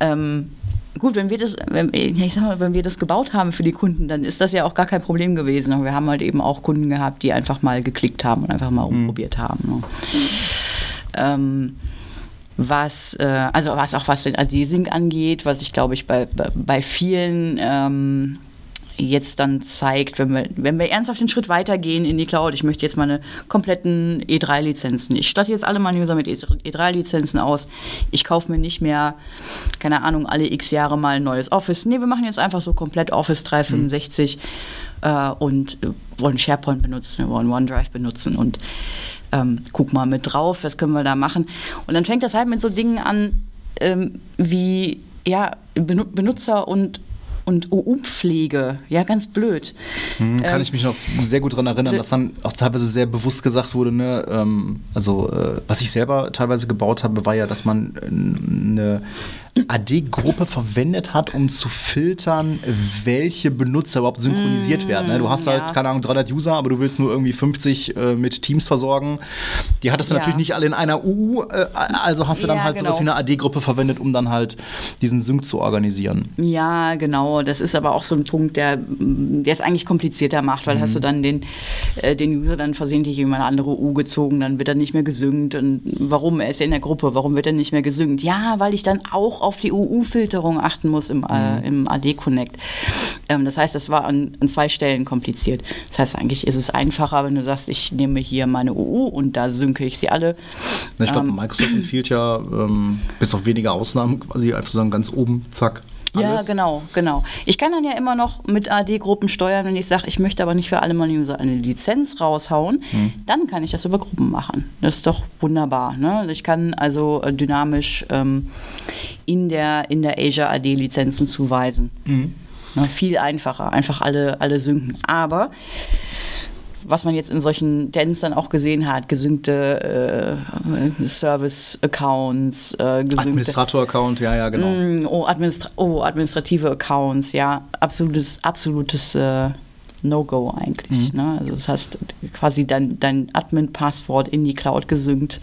Ähm, Gut, wenn wir das, wenn, ich sag mal, wenn wir das gebaut haben für die Kunden, dann ist das ja auch gar kein Problem gewesen. Aber wir haben halt eben auch Kunden gehabt, die einfach mal geklickt haben und einfach mal Mhm. rumprobiert haben. Ne? Ähm, was, äh, also was auch was den AD-Sync angeht, was ich glaube ich bei, bei, bei vielen ähm, jetzt dann zeigt, wenn wir, wenn wir ernsthaft den Schritt weitergehen in die Cloud, ich möchte jetzt meine kompletten E3-Lizenzen, ich statte jetzt alle meine User mit E3-Lizenzen aus, ich kaufe mir nicht mehr, keine Ahnung, alle x Jahre mal ein neues Office. Nee, wir machen jetzt einfach so komplett Office 365 äh, und wollen SharePoint benutzen, wir wollen OneDrive benutzen. Und ähm, guck mal mit drauf, was können wir da machen. Und dann fängt das halt mit so Dingen an, ähm, wie ja, Benu- Benutzer und und OU-Pflege, ja, ganz blöd. Mhm, Kann Ähm, ich mich noch sehr gut daran erinnern, dass dann auch teilweise sehr bewusst gesagt wurde, ne, ähm, also äh, was ich selber teilweise gebaut habe, war ja, dass man äh, eine AD-Gruppe verwendet hat, um zu filtern, welche Benutzer überhaupt synchronisiert werden. Ne? Du hast halt, Mm, ja. keine Ahnung, 300 User, aber du willst nur irgendwie 50 äh, mit Teams versorgen. Die hattest du Ja. natürlich nicht alle in einer UU, äh, also hast du dann Ja, halt sowas genau. wie eine AD-Gruppe verwendet, um dann halt diesen Sync zu organisieren. Ja, genau. Das ist aber auch so ein Punkt, der der es eigentlich komplizierter macht, weil hast du dann den, äh, den User dann versehentlich in eine andere U gezogen, dann wird er nicht mehr gesynkt. Und warum? Er ist ja in der Gruppe, warum wird er nicht mehr gesynkt? Ja, weil ich dann auch auf die UU-Filterung achten muss im, äh, im AD-Connect. Ähm, das heißt, das war an, an zwei Stellen kompliziert. Das heißt, eigentlich ist es einfacher, wenn du sagst, ich nehme hier meine UU und da synke ich sie alle. Ich glaube, Ähm. Microsoft empfiehlt ja, ähm, bis auf wenige Ausnahmen, quasi einfach sagen, ganz oben, zack, Ja, alles. genau, genau. Ich kann dann ja immer noch mit AD-Gruppen steuern, wenn ich sage, ich möchte aber nicht für alle meine User eine Lizenz raushauen, Hm. dann kann ich das über Gruppen machen. Das ist doch wunderbar. Ne? Ich kann also äh, dynamisch ähm, in, der, in der Azure AD Lizenzen zuweisen. Mhm. Ne? Viel einfacher, einfach alle, alle synken. Aber was man jetzt in solchen Dents dann auch gesehen hat, gesynkte äh, Service-Accounts, äh, Administrator-Account, ja, ja, genau. Mm, Oh, Administra oh, administrative Accounts, ja, absolutes, absolutes äh, No-Go eigentlich. Ne? Also das heißt, quasi dein, dein Admin-Passwort in die Cloud gesynkt.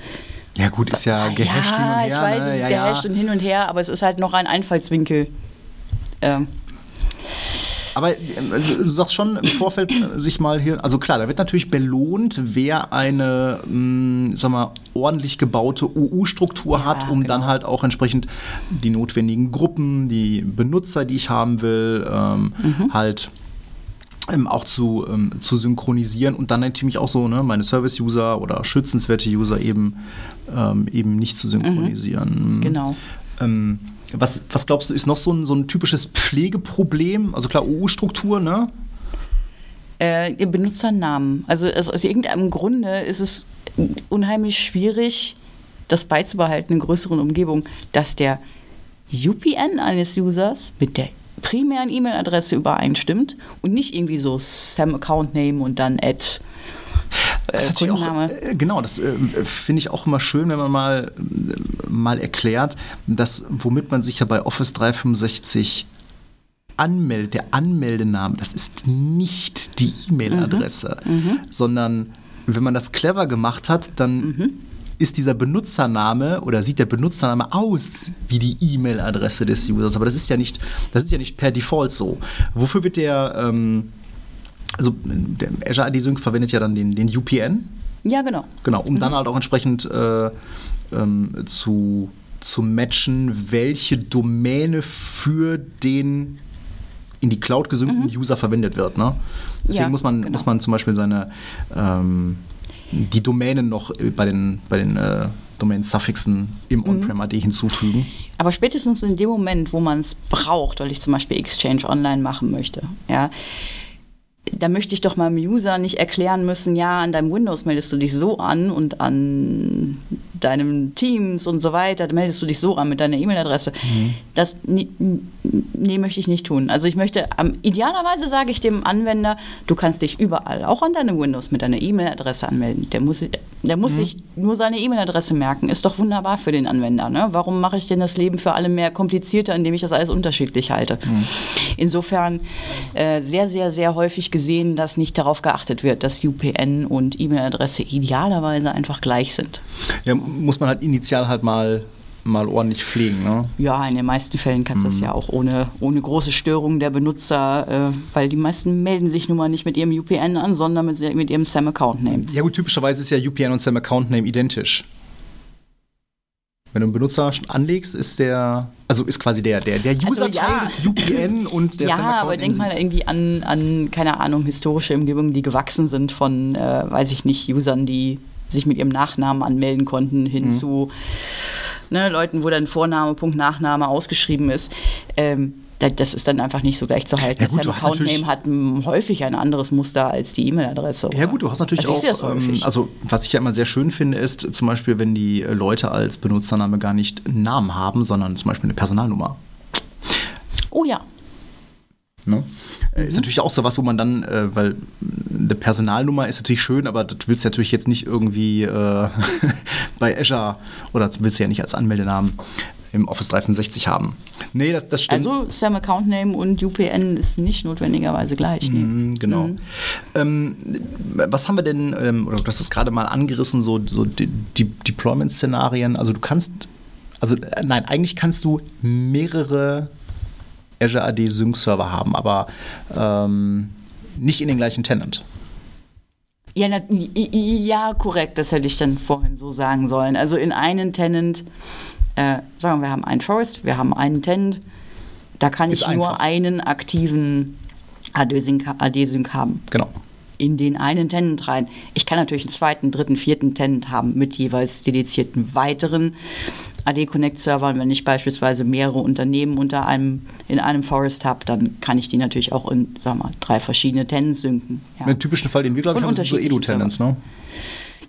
Ja, gut, ist ja gehasht hin und ja, her. ich weiß, ne? es ist ja, gehasht ja. und hin und her, aber es ist halt noch ein Einfallswinkel. Ähm, Aber äh, du sagst schon im Vorfeld äh, sich mal hier, also klar, da wird natürlich belohnt, wer eine, mh, sag mal, ordentlich gebaute UU-Struktur hat, um dann genau. halt auch entsprechend die notwendigen Gruppen, die Benutzer, die ich haben will, ähm, Mhm. halt ähm, auch zu, ähm, zu synchronisieren und dann natürlich auch so ne, meine Service-User oder schützenswerte User eben, ähm, eben nicht zu synchronisieren. Genau. Was, was glaubst du, ist noch so ein, so ein typisches Pflegeproblem? Also klar, OU-Struktur, ne? äh, Benutzernamen. Also aus, aus irgendeinem Grunde ist es unheimlich schwierig, das beizubehalten in größeren Umgebungen, dass der UPN eines Users mit der primären E-Mail-Adresse übereinstimmt und nicht irgendwie so Sam Account Name und dann at Das ist äh, natürlich auch, äh, genau, das äh, finde ich auch immer schön, wenn man mal, äh, mal erklärt, dass womit man sich ja bei Office 365 anmeldet, der Anmeldename, das ist nicht die E-Mail-Adresse, Mhm. sondern wenn man das clever gemacht hat, dann Mhm. ist dieser Benutzername oder sieht der Benutzername aus wie die E-Mail-Adresse des Users. Aber das ist ja nicht, das ist ja nicht per Default so. Wofür wird der, ähm, also der Azure AD Sync verwendet ja dann den, den UPN. Ja, genau. Genau, um mhm. dann halt auch entsprechend äh, ähm, zu, zu matchen, welche Domäne für den in die Cloud gesunkenen mhm. User verwendet wird. Ne? Deswegen ja, muss, man, genau. muss man zum Beispiel seine ähm, die Domänen noch bei den, bei den äh, Domain-Suffixen im mhm. On-Prem-AD hinzufügen. Aber spätestens in dem Moment, wo man es braucht, weil ich zum Beispiel Exchange online machen möchte, ja, da möchte ich doch meinem User nicht erklären müssen, ja, an deinem Windows meldest du dich so an und an deinem Teams und so weiter, da meldest du dich so an mit deiner E-Mail-Adresse. Mhm. Das nee, möchte ich nicht tun. Also ich möchte, um, idealerweise sage ich dem Anwender, du kannst dich überall, auch an deinem Windows mit deiner E-Mail-Adresse anmelden. Der muss, der muss mhm. sich nur seine E-Mail-Adresse merken. Ist doch wunderbar für den Anwender. Ne? Warum mache ich denn das Leben für alle mehr komplizierter, indem ich das alles unterschiedlich halte? Mhm. Insofern äh, sehr, sehr, sehr häufig gesehen, dass nicht darauf geachtet wird, dass UPN und E-Mail-Adresse idealerweise einfach gleich sind. Ja, muss man halt initial halt mal mal ordentlich pflegen. Ne? Ja, in den meisten Fällen kannst du mhm. das ja auch ohne, ohne große Störung der Benutzer, äh, weil die meisten melden sich nun mal nicht mit ihrem UPN an, sondern mit, mit ihrem SAM-Account-Name. Ja gut, typischerweise ist ja UPN und SAM-Account-Name identisch. Wenn du einen Benutzer anlegst, ist der, also ist quasi der, der, der User-Teil also, ja. des UPN und der Ja, aber denk mal irgendwie an, an, keine Ahnung, historische Umgebungen, die gewachsen sind von, äh, weiß ich nicht, Usern, die sich mit ihrem Nachnamen anmelden konnten, hin mhm. zu ne, Leuten, wo dann Vorname, Punkt, Nachname ausgeschrieben ist. Ähm, das ist dann einfach nicht so gleich zu halten. Ja, gut, das Account-Name hat häufig ein anderes Muster als die E-Mail-Adresse. Ja gut, du hast natürlich also auch, ähm, also was ich ja immer sehr schön finde, ist zum Beispiel, wenn die Leute als Benutzername gar nicht einen Namen haben, sondern zum Beispiel eine Personalnummer. Oh ja. Ne? Mhm. Ist natürlich auch so was, wo man dann, äh, weil eine Personalnummer ist natürlich schön, aber das willst du natürlich jetzt nicht irgendwie äh, bei Azure oder willst du ja nicht als Anmeldenamen im Office 365 haben. Nee, das, das stimmt. Also Sam Account Name und UPN ist nicht notwendigerweise gleich. Nee. Mm, genau. Mhm. Ähm, was haben wir denn, ähm, oder du hast es gerade mal angerissen, so, so die, die Deployment-Szenarien. Also du kannst, also äh, nein, eigentlich kannst du mehrere Azure AD Sync Server haben, aber ähm, nicht in den gleichen Tenant. Ja, na, ja, korrekt, das hätte ich dann vorhin so sagen sollen. Also in einen Tenant äh, sagen wir, wir haben einen Forest, wir haben einen Tenant, da kann Ist ich einfach. nur einen aktiven AD-Sync AD haben. Genau. In den einen Tenant rein. Ich kann natürlich einen zweiten, dritten, vierten Tenant haben mit jeweils dedizierten weiteren AD-Connect-Servern. Wenn ich beispielsweise mehrere Unternehmen unter einem, in einem Forest habe, dann kann ich die natürlich auch in, wir mal, drei verschiedene Tenants synken. Ja. Im typischen Fall, den wir, glaube ich, haben, sind so Edu-Tenants, ne?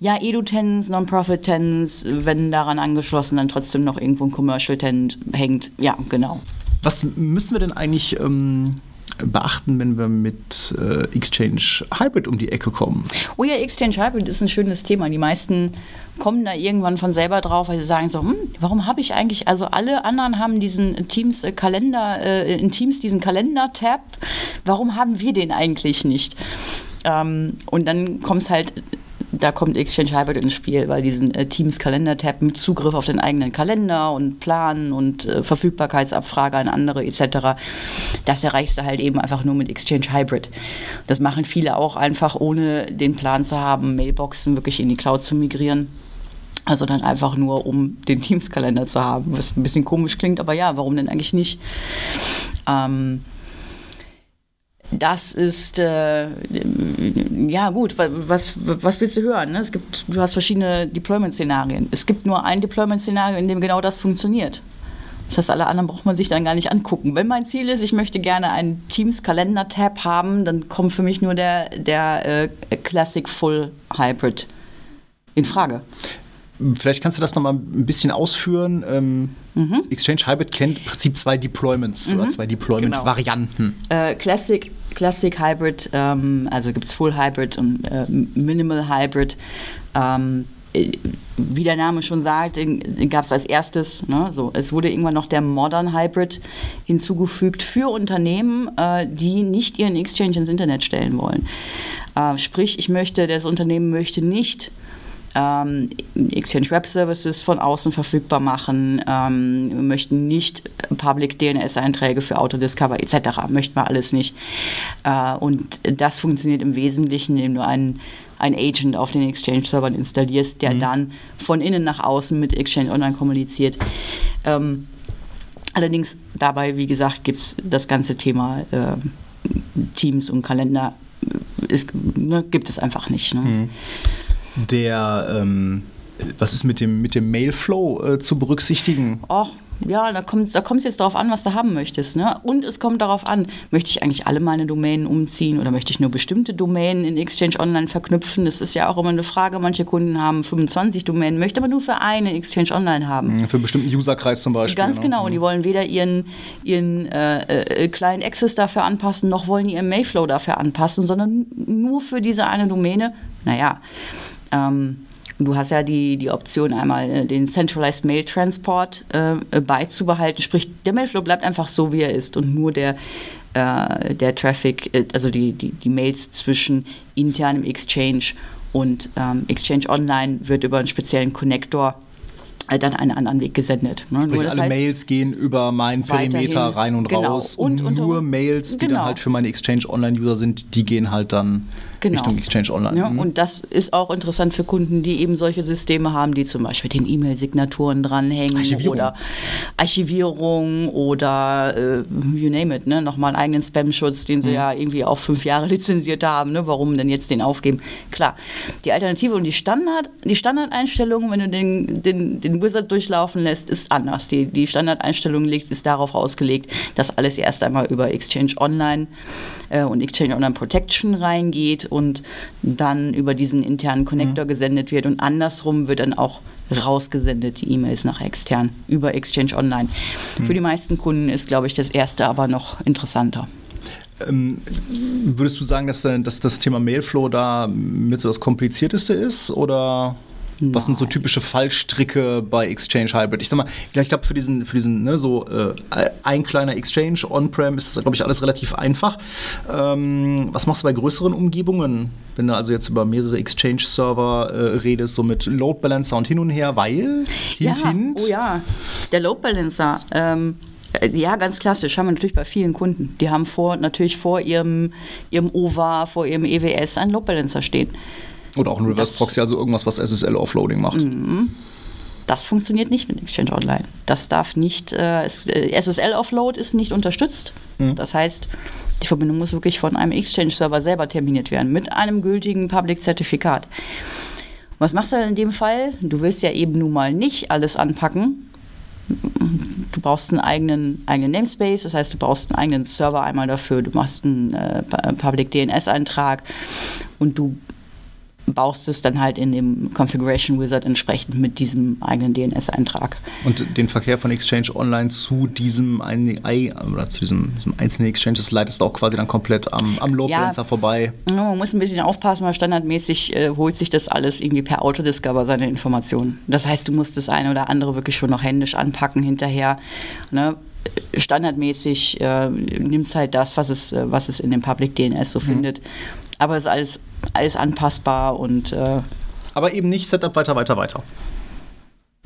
ja, Edu-Tenants, Non-Profit-Tenants, wenn daran angeschlossen dann trotzdem noch irgendwo ein Commercial-Tenant hängt. Ja, genau. Was müssen wir denn eigentlich ähm, beachten, wenn wir mit äh, Exchange Hybrid um die Ecke kommen? Oh ja, Exchange Hybrid ist ein schönes Thema. Die meisten kommen da irgendwann von selber drauf, weil sie sagen so, hm, warum habe ich eigentlich, also alle anderen haben diesen Teams äh, äh, in Teams diesen Kalender-Tab, warum haben wir den eigentlich nicht? Ähm, und dann kommt es halt da kommt Exchange Hybrid ins Spiel, weil diesen äh, Teams Kalender-Tab mit Zugriff auf den eigenen Kalender und Plan und äh, Verfügbarkeitsabfrage an andere etc., das erreichst du halt eben einfach nur mit Exchange Hybrid. Das machen viele auch einfach, ohne den Plan zu haben, Mailboxen wirklich in die Cloud zu migrieren. Also dann einfach nur, um den Teams-Kalender zu haben, was ein bisschen komisch klingt, aber ja, warum denn eigentlich nicht? Ähm, das ist, äh, ja gut, was, was willst du hören? Ne? Es gibt, du hast verschiedene Deployment-Szenarien. Es gibt nur ein Deployment-Szenario, in dem genau das funktioniert. Das heißt, alle anderen braucht man sich dann gar nicht angucken. Wenn mein Ziel ist, ich möchte gerne einen Teams-Kalender-Tab haben, dann kommt für mich nur der, der äh, Classic Full Hybrid in Frage. Vielleicht kannst du das nochmal ein bisschen ausführen. Ähm, mhm. Exchange Hybrid kennt im Prinzip zwei Deployments mhm. oder zwei Deployment-Varianten. Genau. Äh, Classic, Classic Hybrid, ähm, also gibt es Full Hybrid und äh, Minimal Hybrid. Ähm, äh, wie der Name schon sagt, gab es als erstes. Ne? So, es wurde irgendwann noch der Modern Hybrid hinzugefügt für Unternehmen, äh, die nicht ihren Exchange ins Internet stellen wollen. Äh, sprich, ich möchte, das Unternehmen möchte nicht ähm, Exchange Web Services von außen verfügbar machen. Ähm, wir möchten nicht Public DNS-Einträge für Autodiscover etc. Möchten wir alles nicht. Äh, und das funktioniert im Wesentlichen, indem du einen ein Agent auf den Exchange-Servern installierst, der mhm. dann von innen nach außen mit Exchange Online kommuniziert. Ähm, allerdings dabei, wie gesagt, gibt es das ganze Thema äh, Teams und Kalender, äh, ist, ne, gibt es einfach nicht. Ne? Mhm. Der ähm was ist mit dem, mit dem Mailflow äh, zu berücksichtigen? Ach, ja, da kommt es da jetzt darauf an, was du haben möchtest. Ne? Und es kommt darauf an, möchte ich eigentlich alle meine Domänen umziehen oder möchte ich nur bestimmte Domänen in Exchange Online verknüpfen? Das ist ja auch immer eine Frage. Manche Kunden haben 25 Domänen, möchte aber nur für eine Exchange Online haben. Für einen bestimmten Userkreis zum Beispiel. Ganz genau. genau. Und die wollen weder ihren, ihren äh, äh, Client Access dafür anpassen, noch wollen die ihren Mailflow dafür anpassen, sondern nur für diese eine Domäne. Naja, ähm, Du hast ja die, die Option, einmal äh, den Centralized Mail Transport äh, beizubehalten. Sprich, der Mailflow bleibt einfach so, wie er ist und nur der, äh, der Traffic, äh, also die, die, die Mails zwischen internem Exchange und ähm, Exchange Online wird über einen speziellen Connector äh, dann einen anderen Weg gesendet. Ne? Sprich, alle heißt, Mails gehen über meinen Perimeter rein und genau. raus und, und, und, nur Mails, die genau. dann halt für meine Exchange Online User sind, die gehen halt dann genau. Richtung Exchange Online. Ja, mhm. Und das ist auch interessant für Kunden, die eben solche Systeme haben, die zum Beispiel den E-Mail-Signaturen dranhängen Archivierung. oder Archivierung oder äh, you name it, ne? nochmal einen eigenen Spam-Schutz, den sie mhm. ja irgendwie auch fünf Jahre lizenziert haben. Ne? Warum denn jetzt den aufgeben? Klar, die Alternative und die Standard, die Standardeinstellung, wenn du den, den, den Wizard durchlaufen lässt, ist anders. Die, die Standardeinstellung liegt, ist darauf ausgelegt, dass alles erst einmal über Exchange Online äh, und Exchange Online Protection reingeht und dann über diesen internen Connector mhm. gesendet wird und andersrum wird dann auch rausgesendet, die E-Mails nach extern über Exchange Online. Mhm. Für die meisten Kunden ist, glaube ich, das erste aber noch interessanter. Ähm, würdest du sagen, dass, dass das Thema Mailflow da mit so das Komplizierteste ist oder? Nein. Was sind so typische Fallstricke bei Exchange Hybrid? Ich sag mal, ich glaube, für diesen, für diesen ne, so äh, ein kleiner Exchange on-prem ist das, glaube ich, alles relativ einfach. Ähm, was machst du bei größeren Umgebungen, wenn du also jetzt über mehrere Exchange-Server äh, redest, so mit Load Balancer und hin und her, weil? Hint, ja, hint. oh ja, der Load Balancer. Ähm äh, ja, ganz klassisch. Haben wir natürlich bei vielen Kunden. Die haben vor, natürlich vor ihrem, ihrem OVA, vor ihrem EWS einen Load Balancer stehen. Oder auch ein Reverse Proxy, also irgendwas, was SSL-Offloading macht. Mhm. Das funktioniert nicht mit Exchange Online. Das darf nicht, äh, äh SSL-Offload ist nicht unterstützt. Mhm. Das heißt, die Verbindung muss wirklich von einem Exchange-Server selber terminiert werden, mit einem gültigen Public-Zertifikat. Was machst du denn in dem Fall? Du willst ja eben nun mal nicht alles anpacken. Du brauchst einen eigenen, eigenen Namespace, das heißt, du brauchst einen eigenen Server einmal dafür, du machst einen äh, Public DNS-Eintrag und du baust es dann halt in dem Configuration Wizard entsprechend mit diesem eigenen DNS-Eintrag. Und den Verkehr von Exchange Online zu diesem, oder zu diesem, diesem einzelnen Exchange, das leitest du auch quasi dann komplett am, am Load Balancer ja, vorbei. Man muss ein bisschen aufpassen, weil standardmäßig äh, holt sich das alles irgendwie per Autodiscover seine Informationen. Das heißt, du musst das eine oder andere wirklich schon noch händisch anpacken hinterher. Ne? standardmäßig äh, nimmst halt das, was es, äh, was es in dem Public DNS so mhm. findet. Aber es ist alles, alles anpassbar und. Äh aber eben nicht Setup weiter, weiter, weiter.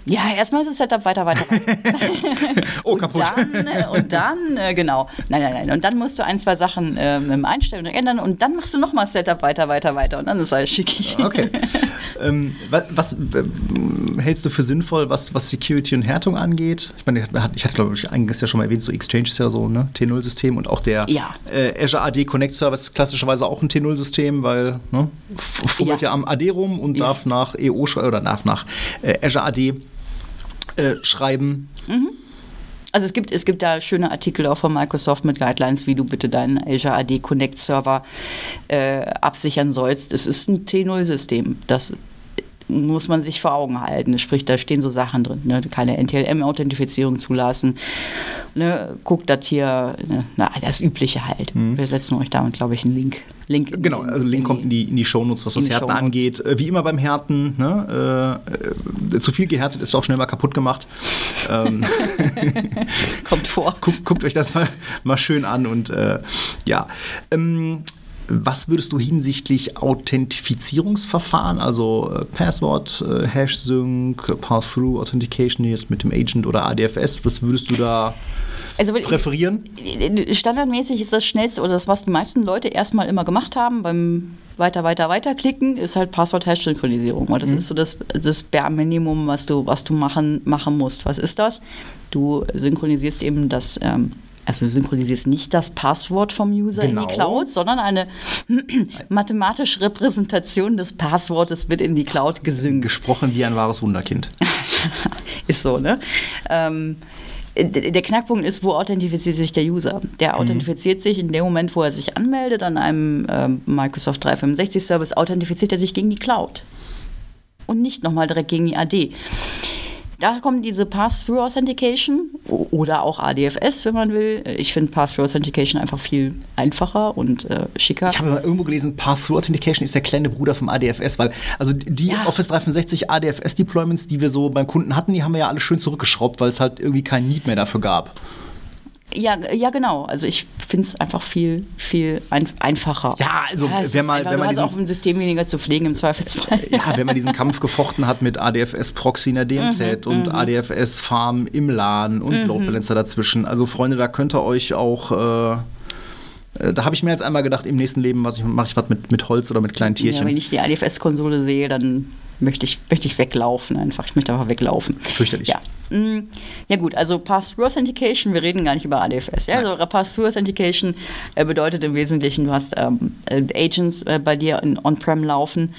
Ja, erstmal ist das Setup weiter, weiter. oh, und kaputt. Dann, äh, und dann, äh, genau. Nein, nein, nein. Und dann musst du ein, zwei Sachen ähm, einstellen und ändern und dann machst du nochmal Setup weiter, weiter, weiter und dann ist alles schickig. Okay. ähm, was, was hältst du für sinnvoll, was, was Security und Härtung angeht? Ich meine, ich hatte, glaube ich, eingangs ja schon mal erwähnt, so Exchange ist ja so ein ne, T0-System und auch der ja. äh, Azure AD Connect Service ist klassischerweise auch ein T0-System, weil ne, fummelt ja. ja. am AD rum und ja. darf nach EO oder darf nach äh, Azure AD äh, schreiben. Mhm. Also es gibt, es gibt da schöne Artikel auch von Microsoft mit Guidelines, wie du bitte deinen Azure AD Connect Server äh, absichern sollst. Es ist ein T0-System. Das muss man sich vor Augen halten. Sprich, da stehen so Sachen drin. Ne? Keine NTLM-Authentifizierung zulassen. Ne? Guckt das hier, ne? Na, das Übliche halt. Mhm. Wir setzen euch damit, glaube ich, einen Link. Link genau, also Link kommt in die, in die Shownotes, was das Härten angeht. Äh, wie immer beim Härten, ne? äh, zu viel gehärtet ist auch schnell mal kaputt gemacht. Ähm, kommt vor. Guckt, guckt, euch das mal, mal schön an und äh, ja. Ähm, was würdest du hinsichtlich Authentifizierungsverfahren, also äh, Passwort, äh, Hash-Sync, Pass-Through, Authentication jetzt mit dem Agent oder ADFS, was würdest du da also, präferieren? Standardmäßig ist das schnellste oder das, was die meisten Leute erstmal immer gemacht haben beim weiter, weiter, weiter klicken, ist halt Passwort-Hash-Synchronisierung. Das mhm. ist so das, das Bare Minimum, was du, was du machen, machen musst. Was ist das? Du synchronisierst eben das ähm, also du synchronisierst nicht das Passwort vom User genau. in die genau. Cloud, sondern eine mathematische Repräsentation des Passwortes wird in die Cloud gesynkt. Gesprochen wie ein wahres Wunderkind. ist so, ne? Ähm, der Knackpunkt ist, wo authentifiziert sich der User? Der mhm. authentifiziert mhm. sich in dem Moment, wo er sich anmeldet an einem äh, Microsoft 365 Service, authentifiziert er sich gegen die Cloud und nicht nochmal direkt gegen die AD. Da kommt diese Pass-Through Authentication oder auch ADFS, wenn man will. Ich finde Pass-Through Authentication einfach viel einfacher und äh, schicker. Ich habe mal irgendwo gelesen, Pass-Through Authentication ist der kleine Bruder vom ADFS, weil also die ja. Office 365 ADFS Deployments, die wir so beim Kunden hatten, die haben wir ja alle schön zurückgeschraubt, weil es halt irgendwie kein Need mehr dafür gab. Ja, ja, genau. Also ich finde es einfach viel, viel ein, einfacher. Ja, also ja, wenn man, wenn man diesen, auch ein System weniger zu pflegen im Zweifelsfall. Ja, wenn man diesen Kampf gefochten hat mit ADFS Proxy in der DMZ mhm, und mhm. ADFS Farm im LAN und mhm. Load Balancer dazwischen. Also Freunde, da könnt ihr euch auch äh, äh da habe ich mir jetzt einmal gedacht, im nächsten Leben mache ich was mit, mit Holz oder mit kleinen Tierchen. Ja, wenn ich die ADFS-Konsole sehe, dann möchte ich, möchte ich weglaufen einfach. Ich möchte einfach weglaufen. Fürchterlich. Ja. Mm, ja gut, also Pass-Through Authentication, wir reden gar nicht über ADFS. Ja? Also Pass-Through Authentication äh, bedeutet im Wesentlichen, du hast ähm, äh, Agents äh, bei dir On-Prem laufen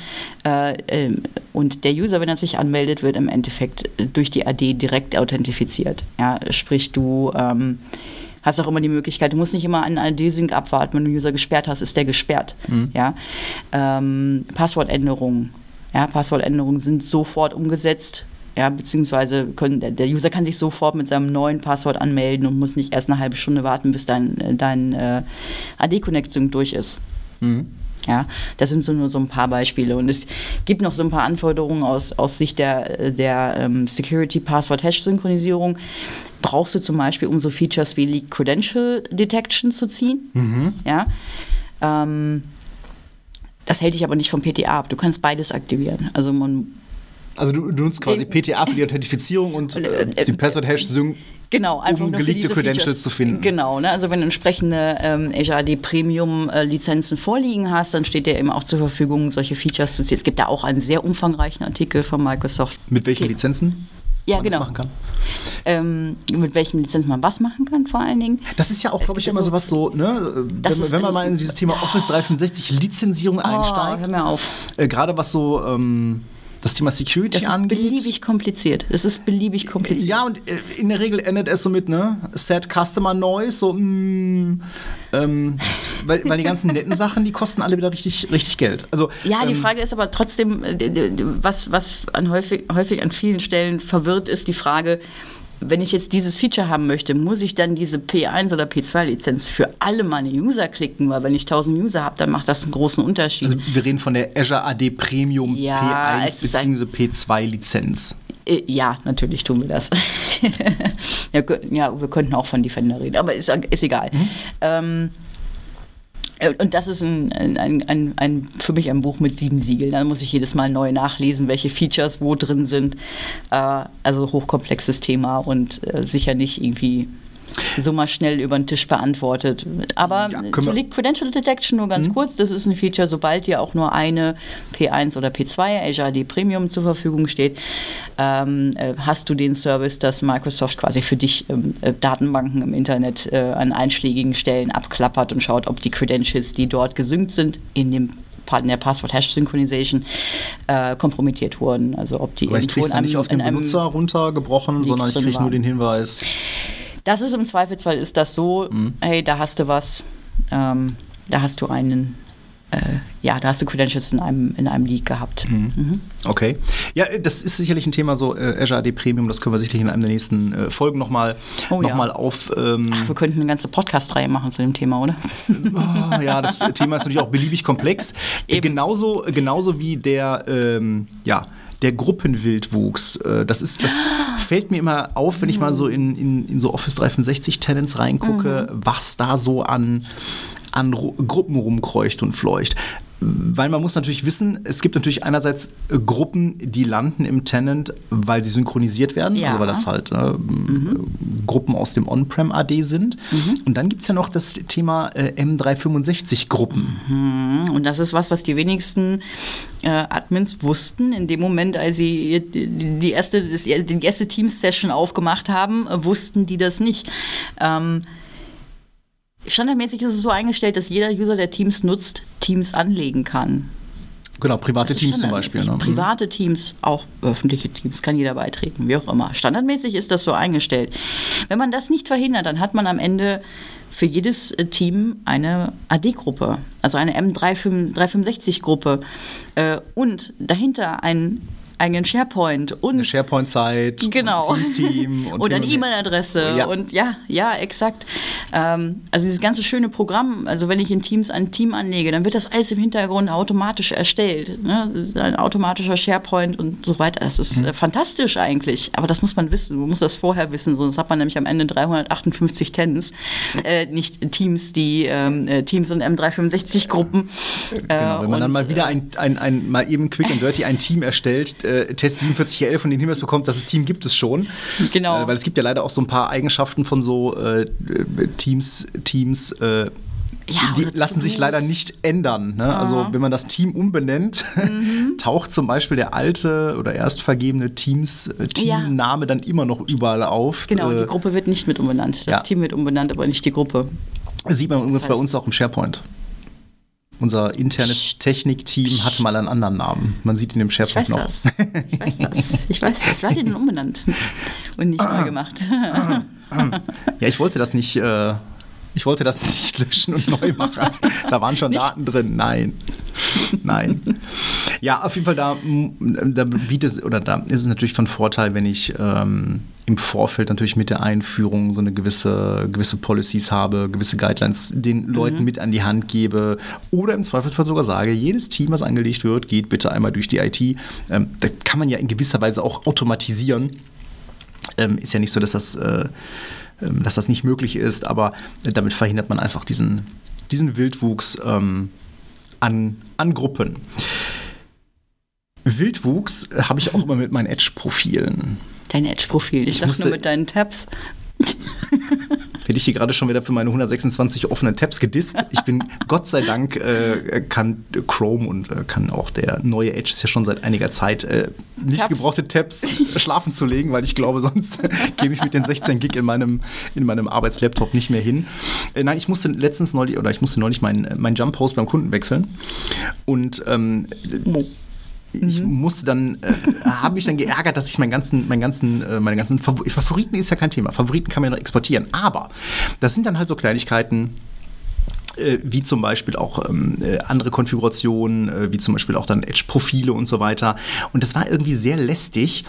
äh, ähm, und der User, wenn er sich anmeldet, wird im Endeffekt durch die AD direkt authentifiziert. Ja? Sprich, du ähm, hast auch immer die Möglichkeit, du musst nicht immer einen AD-Sync abwarten, wenn du den User gesperrt hast, ist der gesperrt. Mhm. Ja? Ähm, Passwortänderungen ja, Passwortänderungen sind sofort umgesetzt. Ja, beziehungsweise können, der User kann sich sofort mit seinem neuen Passwort anmelden und muss nicht erst eine halbe Stunde warten, bis dein, dein äh, AD-Connect-Sync durch ist. Mhm. Ja, das sind so nur so ein paar Beispiele. Und es gibt noch so ein paar Anforderungen aus, aus Sicht der, der ähm, Security Password Hash Synchronisierung. Brauchst du zum Beispiel, um so Features wie Leak Credential Detection zu ziehen. Mhm. Ja. Ähm, das hält dich aber nicht vom PTA ab. Du kannst beides aktivieren. Also man also du, du nutzt quasi PTA für die Authentifizierung und äh, äh den Password-Hash sync Genau, einfach um geleakte Credentials Features. zu finden. Genau, ne? also wenn du entsprechende ähm, Azure AD Premium äh, Lizenzen vorliegen hast, dann steht dir eben auch zur Verfügung, solche Features zu ziehen. Es gibt da auch einen sehr umfangreichen Artikel von Microsoft. Mit welchen okay. Lizenzen? Ja, genau. machen kann. Ähm, mit welchen Lizenzen man was machen kann, vor allen Dingen. Das ist ja auch, glaube ich, immer so was so, ne? Wenn, wenn, man mal in dieses Thema Office 365 Lizenzierung oh, einsteigt. Hör mir auf. Äh, Gerade was so. Ähm, das Thema Security das angeht. Das ist beliebig kompliziert. Das ist beliebig kompliziert. Ja, und äh, in der Regel endet es so mit, ne, Set Customer Noise, so, mm, ähm, weil, weil die ganzen netten Sachen, die kosten alle wieder richtig, richtig Geld. Also, ja, die ähm, Frage ist aber trotzdem, äh, was, was an häufig, häufig an vielen Stellen verwirrt ist, die Frage, wenn ich jetzt dieses Feature haben möchte, muss ich dann diese P1 oder P2-Lizenz für alle meine User klicken, weil wenn ich 1000 User habe, dann macht das einen großen Unterschied. Also wir reden von der Azure AD Premium ja, P1 bzw. P2-Lizenz. Äh, ja, natürlich tun wir das. ja, wir könnten auch von Defender reden, aber ist, ist egal. Mhm. Ähm, äh, und das ist ein, ein, ein, ein, für mich ein Buch mit sieben Siegeln. Da muss ich jedes Mal neu nachlesen, welche Features wo drin sind. Äh, also hochkomplexes Thema und äh, sicher nicht irgendwie so mal schnell über den Tisch beantwortet. Aber ja, Leak Credential Detection nur ganz mhm. kurz, das ist ein Feature, sobald dir auch nur eine P1 oder P2 Azure AD Premium zur Verfügung steht, ähm, äh, hast du den Service, dass Microsoft quasi für dich ähm, äh, Datenbanken im Internet äh, an einschlägigen Stellen abklappert und schaut, ob die Credentials, die dort gesynkt sind, in dem in der Passwort-Hash-Synchronization äh, kompromittiert wurden. Also ob die Aber ich kriege nicht auf den Benutzer runtergebrochen, sondern ich kriege nur den Hinweis. Das ist im Zweifelsfall ist das so, mhm. hey, da hast du was, ähm, da hast du einen, äh, ja, da hast du Credentials in einem, in einem Leak gehabt. Mhm. Mhm. Okay. Ja, das ist sicherlich ein Thema, so äh, Azure AD Premium, das können wir sicherlich in einem der nächsten äh, Folgen nochmal oh, noch ja. auf. Ähm Ach, wir könnten eine ganze Podcast-Reihe machen zu dem Thema, oder? Oh, ja, das Thema ist natürlich auch beliebig komplex. Genauso, genauso wie der, ähm, ja, der Gruppenwildwuchs. Äh, das ist, das fällt mir immer auf, wenn ich mal so in, in, in so Office 365 Tenants reingucke, mhm. was da so an an Ru Gruppen rumkreucht und fleucht. Weil man muss natürlich wissen, es gibt natürlich einerseits äh, Gruppen, die landen im Tenant, weil sie synchronisiert werden, Ja. also weil das halt äh, Gruppen aus dem On-Prem AD sind. Und dann gibt es ja noch das Thema äh, M365-Gruppen. Und das ist was, was die wenigsten äh, Admins wussten. In dem Moment, als sie die, erste, die erste Teams-Session aufgemacht haben, äh, wussten die das nicht. Ähm, standardmäßig ist es so eingestellt, dass jeder User, der Teams nutzt, Teams anlegen kann. Genau, private Teams zum. Beispiel. Ne? Private Teams, auch öffentliche Teams, kann jeder beitreten, wie auch immer. Standardmäßig ist das so eingestellt. Wenn man das nicht verhindert, dann hat man am Ende für jedes äh, Team eine AD-Gruppe, also eine M365-Gruppe äh, und dahinter einen eigenen SharePoint und Eine SharePoint-Zeit, Genau. Teams-Team und, eine E-Mail-Adresse Ja. und ja, ja, exakt. Ähm, also dieses ganze schöne Programm, also wenn ich in Teams ein Team anlege, dann wird das alles im Hintergrund automatisch erstellt. Ne? Ein automatischer SharePoint und so weiter. Das Mhm. ist äh, fantastisch eigentlich, aber das muss man wissen. Man muss das vorher wissen, sonst hat man nämlich am Ende 358 Tens, äh, nicht Teams, die ähm, äh, Teams und M365-Gruppen. Genau, wenn man dann mal wieder ein, ein, ein, mal eben quick and dirty ein Team erstellt, äh, Test 4711 und den Hinweis bekommt, dass das Team gibt es schon. Genau. Äh, weil es gibt ja leider auch so ein paar Eigenschaften von so äh, Teams, Teams, äh, Ja, die lassen sich leider nicht ändern. Ne? Also wenn man das Team umbenennt, Mhm. taucht zum Beispiel der alte oder erst vergebene Teams, äh, Ja. Teamname dann immer noch überall auf. Genau, Äh, die Gruppe wird nicht mit umbenannt. Das ja. Team wird umbenannt, aber nicht die Gruppe. Sieht man übrigens Das bei heißt- uns auch im SharePoint. Unser internes Technikteam hatte mal einen anderen Namen. Man sieht ihn im Ich SharePoint weiß noch. das. Ich weiß das. Ich weiß das. Wer hat den denn umbenannt und nicht neu gemacht? Ja, ich wollte das nicht, äh, ich wollte das nicht löschen und neu machen. Da waren schon Daten drin. Nein. Nein. Ja, auf jeden Fall, da, da bietet oder da ist es natürlich von Vorteil, wenn ich ähm, im Vorfeld natürlich mit der Einführung so eine gewisse, gewisse Policies habe, gewisse Guidelines den Leuten mit an die Hand gebe oder im Zweifelsfall sogar sage, jedes Team, was angelegt wird, geht bitte einmal durch die IT. Ähm, das kann man ja in gewisser Weise auch automatisieren. Ähm, ist ja nicht so, dass das, äh, ähm, dass das nicht möglich ist, aber damit verhindert man einfach diesen, diesen Wildwuchs ähm, an, an Gruppen. Wildwuchs habe ich auch immer mit meinen Edge-Profilen. Dein Edge-Profil. Ich, Ich dachte nur mit deinen Tabs. Hätte ich hier gerade schon wieder für meine 126 offenen Tabs gedisst. Ich bin, Gott sei Dank, äh, kann Chrome und äh, kann auch der neue Edge ist ja schon seit einiger Zeit äh, nicht Tabs. gebrauchte Tabs schlafen zu legen, weil ich glaube, sonst gebe ich mit den 16 Gig in meinem, in meinem Arbeitslaptop nicht mehr hin. Äh, nein, ich musste letztens neulich, oder ich musste neulich meinen mein Jump-Post beim Kunden wechseln. Und ähm, ich musste dann, äh, habe mich dann geärgert, dass ich meinen ganzen, meinen ganzen, äh, meine ganzen Favor Favoriten ist ja kein Thema. Favoriten kann man ja noch exportieren. Aber das sind dann halt so Kleinigkeiten, äh, wie zum Beispiel auch ähm, äh, andere Konfigurationen, äh, wie zum Beispiel auch dann Edge-Profile und so weiter. Und das war irgendwie sehr lästig,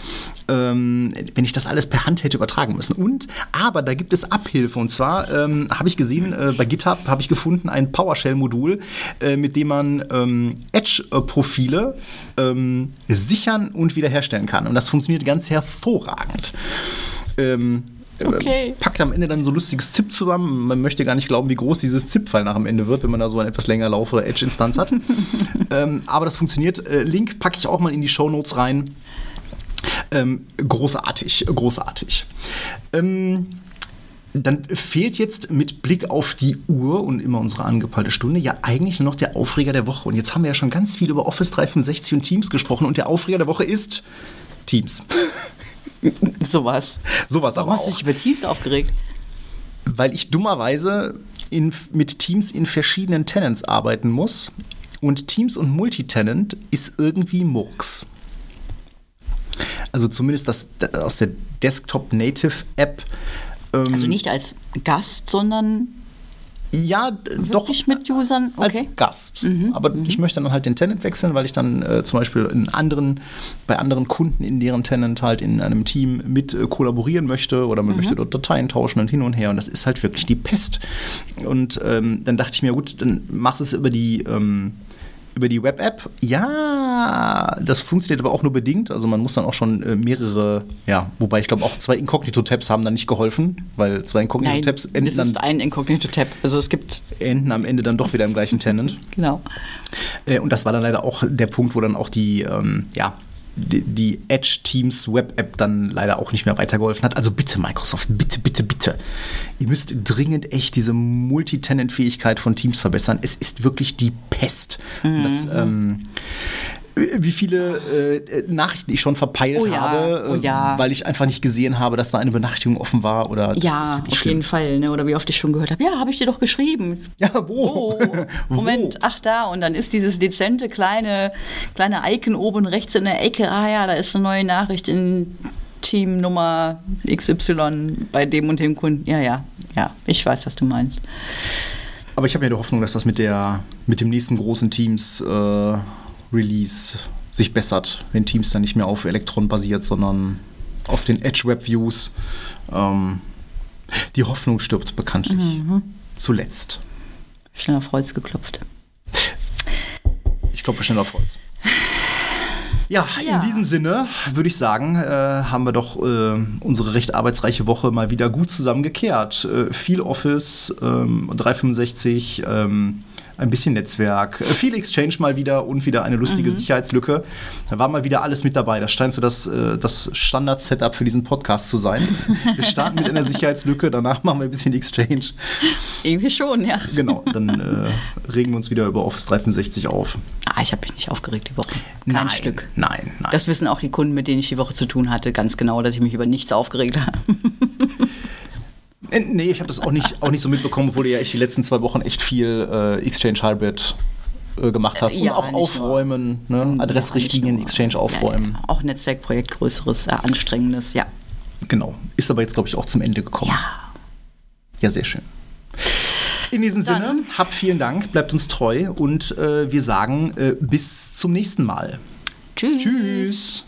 ähm, wenn ich das alles per Hand hätte übertragen müssen. Und, aber da gibt es Abhilfe. Und zwar ähm, habe ich gesehen, äh, bei GitHub habe ich gefunden ein PowerShell-Modul, äh, mit dem man ähm, Edge-Profile ähm, sichern und wiederherstellen kann. Und das funktioniert ganz hervorragend. Ähm, Okay. packt am Ende dann so lustiges ZIP zusammen. Man möchte gar nicht glauben, wie groß dieses ZIP-File nach am Ende wird, wenn man da so eine etwas länger laufende Edge-Instanz hat. ähm, aber das funktioniert. Äh, Link packe ich auch mal in die Show Notes rein. Ähm, großartig, großartig. Ähm, dann fehlt jetzt mit Blick auf die Uhr und immer unsere angepeilte Stunde ja eigentlich nur noch der Aufreger der Woche. Und jetzt haben wir ja schon ganz viel über Office 365 und Teams gesprochen und der Aufreger der Woche ist Teams. Sowas. Sowas Warum aber hast du dich über Teams aufgeregt? weil ich dummerweise in, mit Teams in verschiedenen Tenants arbeiten muss. Und Teams und Multitenant ist irgendwie Murks. Also zumindest das aus der Desktop Native App. Ähm, Also nicht als Gast, sondern ja, doch wirklich mit Usern? als Okay. Mhm. Gast. Aber ich möchte dann halt den Tenant wechseln, weil ich dann äh, zum Beispiel in anderen, bei anderen Kunden in deren Tenant halt in einem Team mit äh, kollaborieren möchte oder Mhm. man möchte dort Dateien tauschen und hin und her. Und das ist halt wirklich die Pest. Und ähm, dann dachte ich mir, gut, dann machst du es über die ähm, über die Web-App, ja, das funktioniert aber auch nur bedingt. Also man muss dann auch schon äh, mehrere, ja, wobei ich glaube auch zwei Inkognito-Tabs haben dann nicht geholfen, weil zwei Inkognito-Tabs enden es ist ein Inkognito-Tab. Also es gibt enden am Ende dann doch wieder im gleichen Tenant. genau. Äh, und das war dann leider auch der Punkt, wo dann auch die, ähm, ja, die, Edge Teams Web App dann leider auch nicht mehr weitergeholfen hat. Also bitte Microsoft, bitte, bitte, bitte. Ihr müsst dringend echt diese Multitenant-Fähigkeit von Teams verbessern. Es ist wirklich die Pest. Mhm. Das, ähm, wie viele äh, Nachrichten ich schon verpeilt oh ja, habe, oh ja. weil ich einfach nicht gesehen habe, dass da eine Benachrichtigung offen war. Oder ja, auf schlimm. jeden Fall. Ne? Oder wie oft ich schon gehört habe, ja, habe ich dir doch geschrieben. Ja, wo? Oh, Moment, wo? ach da. Und dann ist dieses dezente kleine, kleine Icon oben rechts in der Ecke. Ah ja, da ist eine neue Nachricht in Team Nummer XY bei dem und dem Kunden. Ja, ja, ja, ich weiß, was du meinst. Aber ich habe ja die Hoffnung, dass das mit, der, mit dem nächsten großen Teams äh, Release sich bessert, wenn Teams dann nicht mehr auf Electron basiert, sondern auf den Edge Web Views. Ähm, die Hoffnung stirbt bekanntlich mhm. zuletzt. Schnell auf Holz geklopft. Ich klopfe schnell auf Holz. Ja, ja, in diesem Sinne würde ich sagen, äh, haben wir doch äh, unsere recht arbeitsreiche Woche mal wieder gut zusammengekehrt. Äh, viel Office, 365, ähm, ein bisschen Netzwerk, äh, viel Exchange mal wieder und wieder eine lustige mhm. Sicherheitslücke. Da war mal wieder alles mit dabei. Das scheint so das, äh, das Standard-Setup für diesen Podcast zu sein. Wir starten mit einer Sicherheitslücke, danach machen wir ein bisschen Exchange. Irgendwie schon, ja. Genau, dann äh, regen wir uns wieder über Office 365 auf. Ah, ich habe mich nicht aufgeregt die Woche. Kein nein, Stück. Nein, nein. Das wissen auch die Kunden, mit denen ich die Woche zu tun hatte, ganz genau, dass ich mich über nichts aufgeregt habe. Äh, nee, ich habe das auch nicht, auch nicht so mitbekommen, obwohl du ja echt die letzten zwei Wochen echt viel äh, Exchange Hybrid äh, gemacht hast. Ja, und auch aufräumen, ne? Adressrichtlinien, Exchange aufräumen. Ja, ja. Auch Netzwerkprojekt, größeres, äh, anstrengendes, ja. Genau. Ist aber jetzt, glaube ich, auch zum Ende gekommen. Ja. Ja, sehr schön. In diesem Dann. Sinne, habt vielen Dank, bleibt uns treu und äh, wir sagen äh, bis zum nächsten Mal. Tschüss. Tschüss.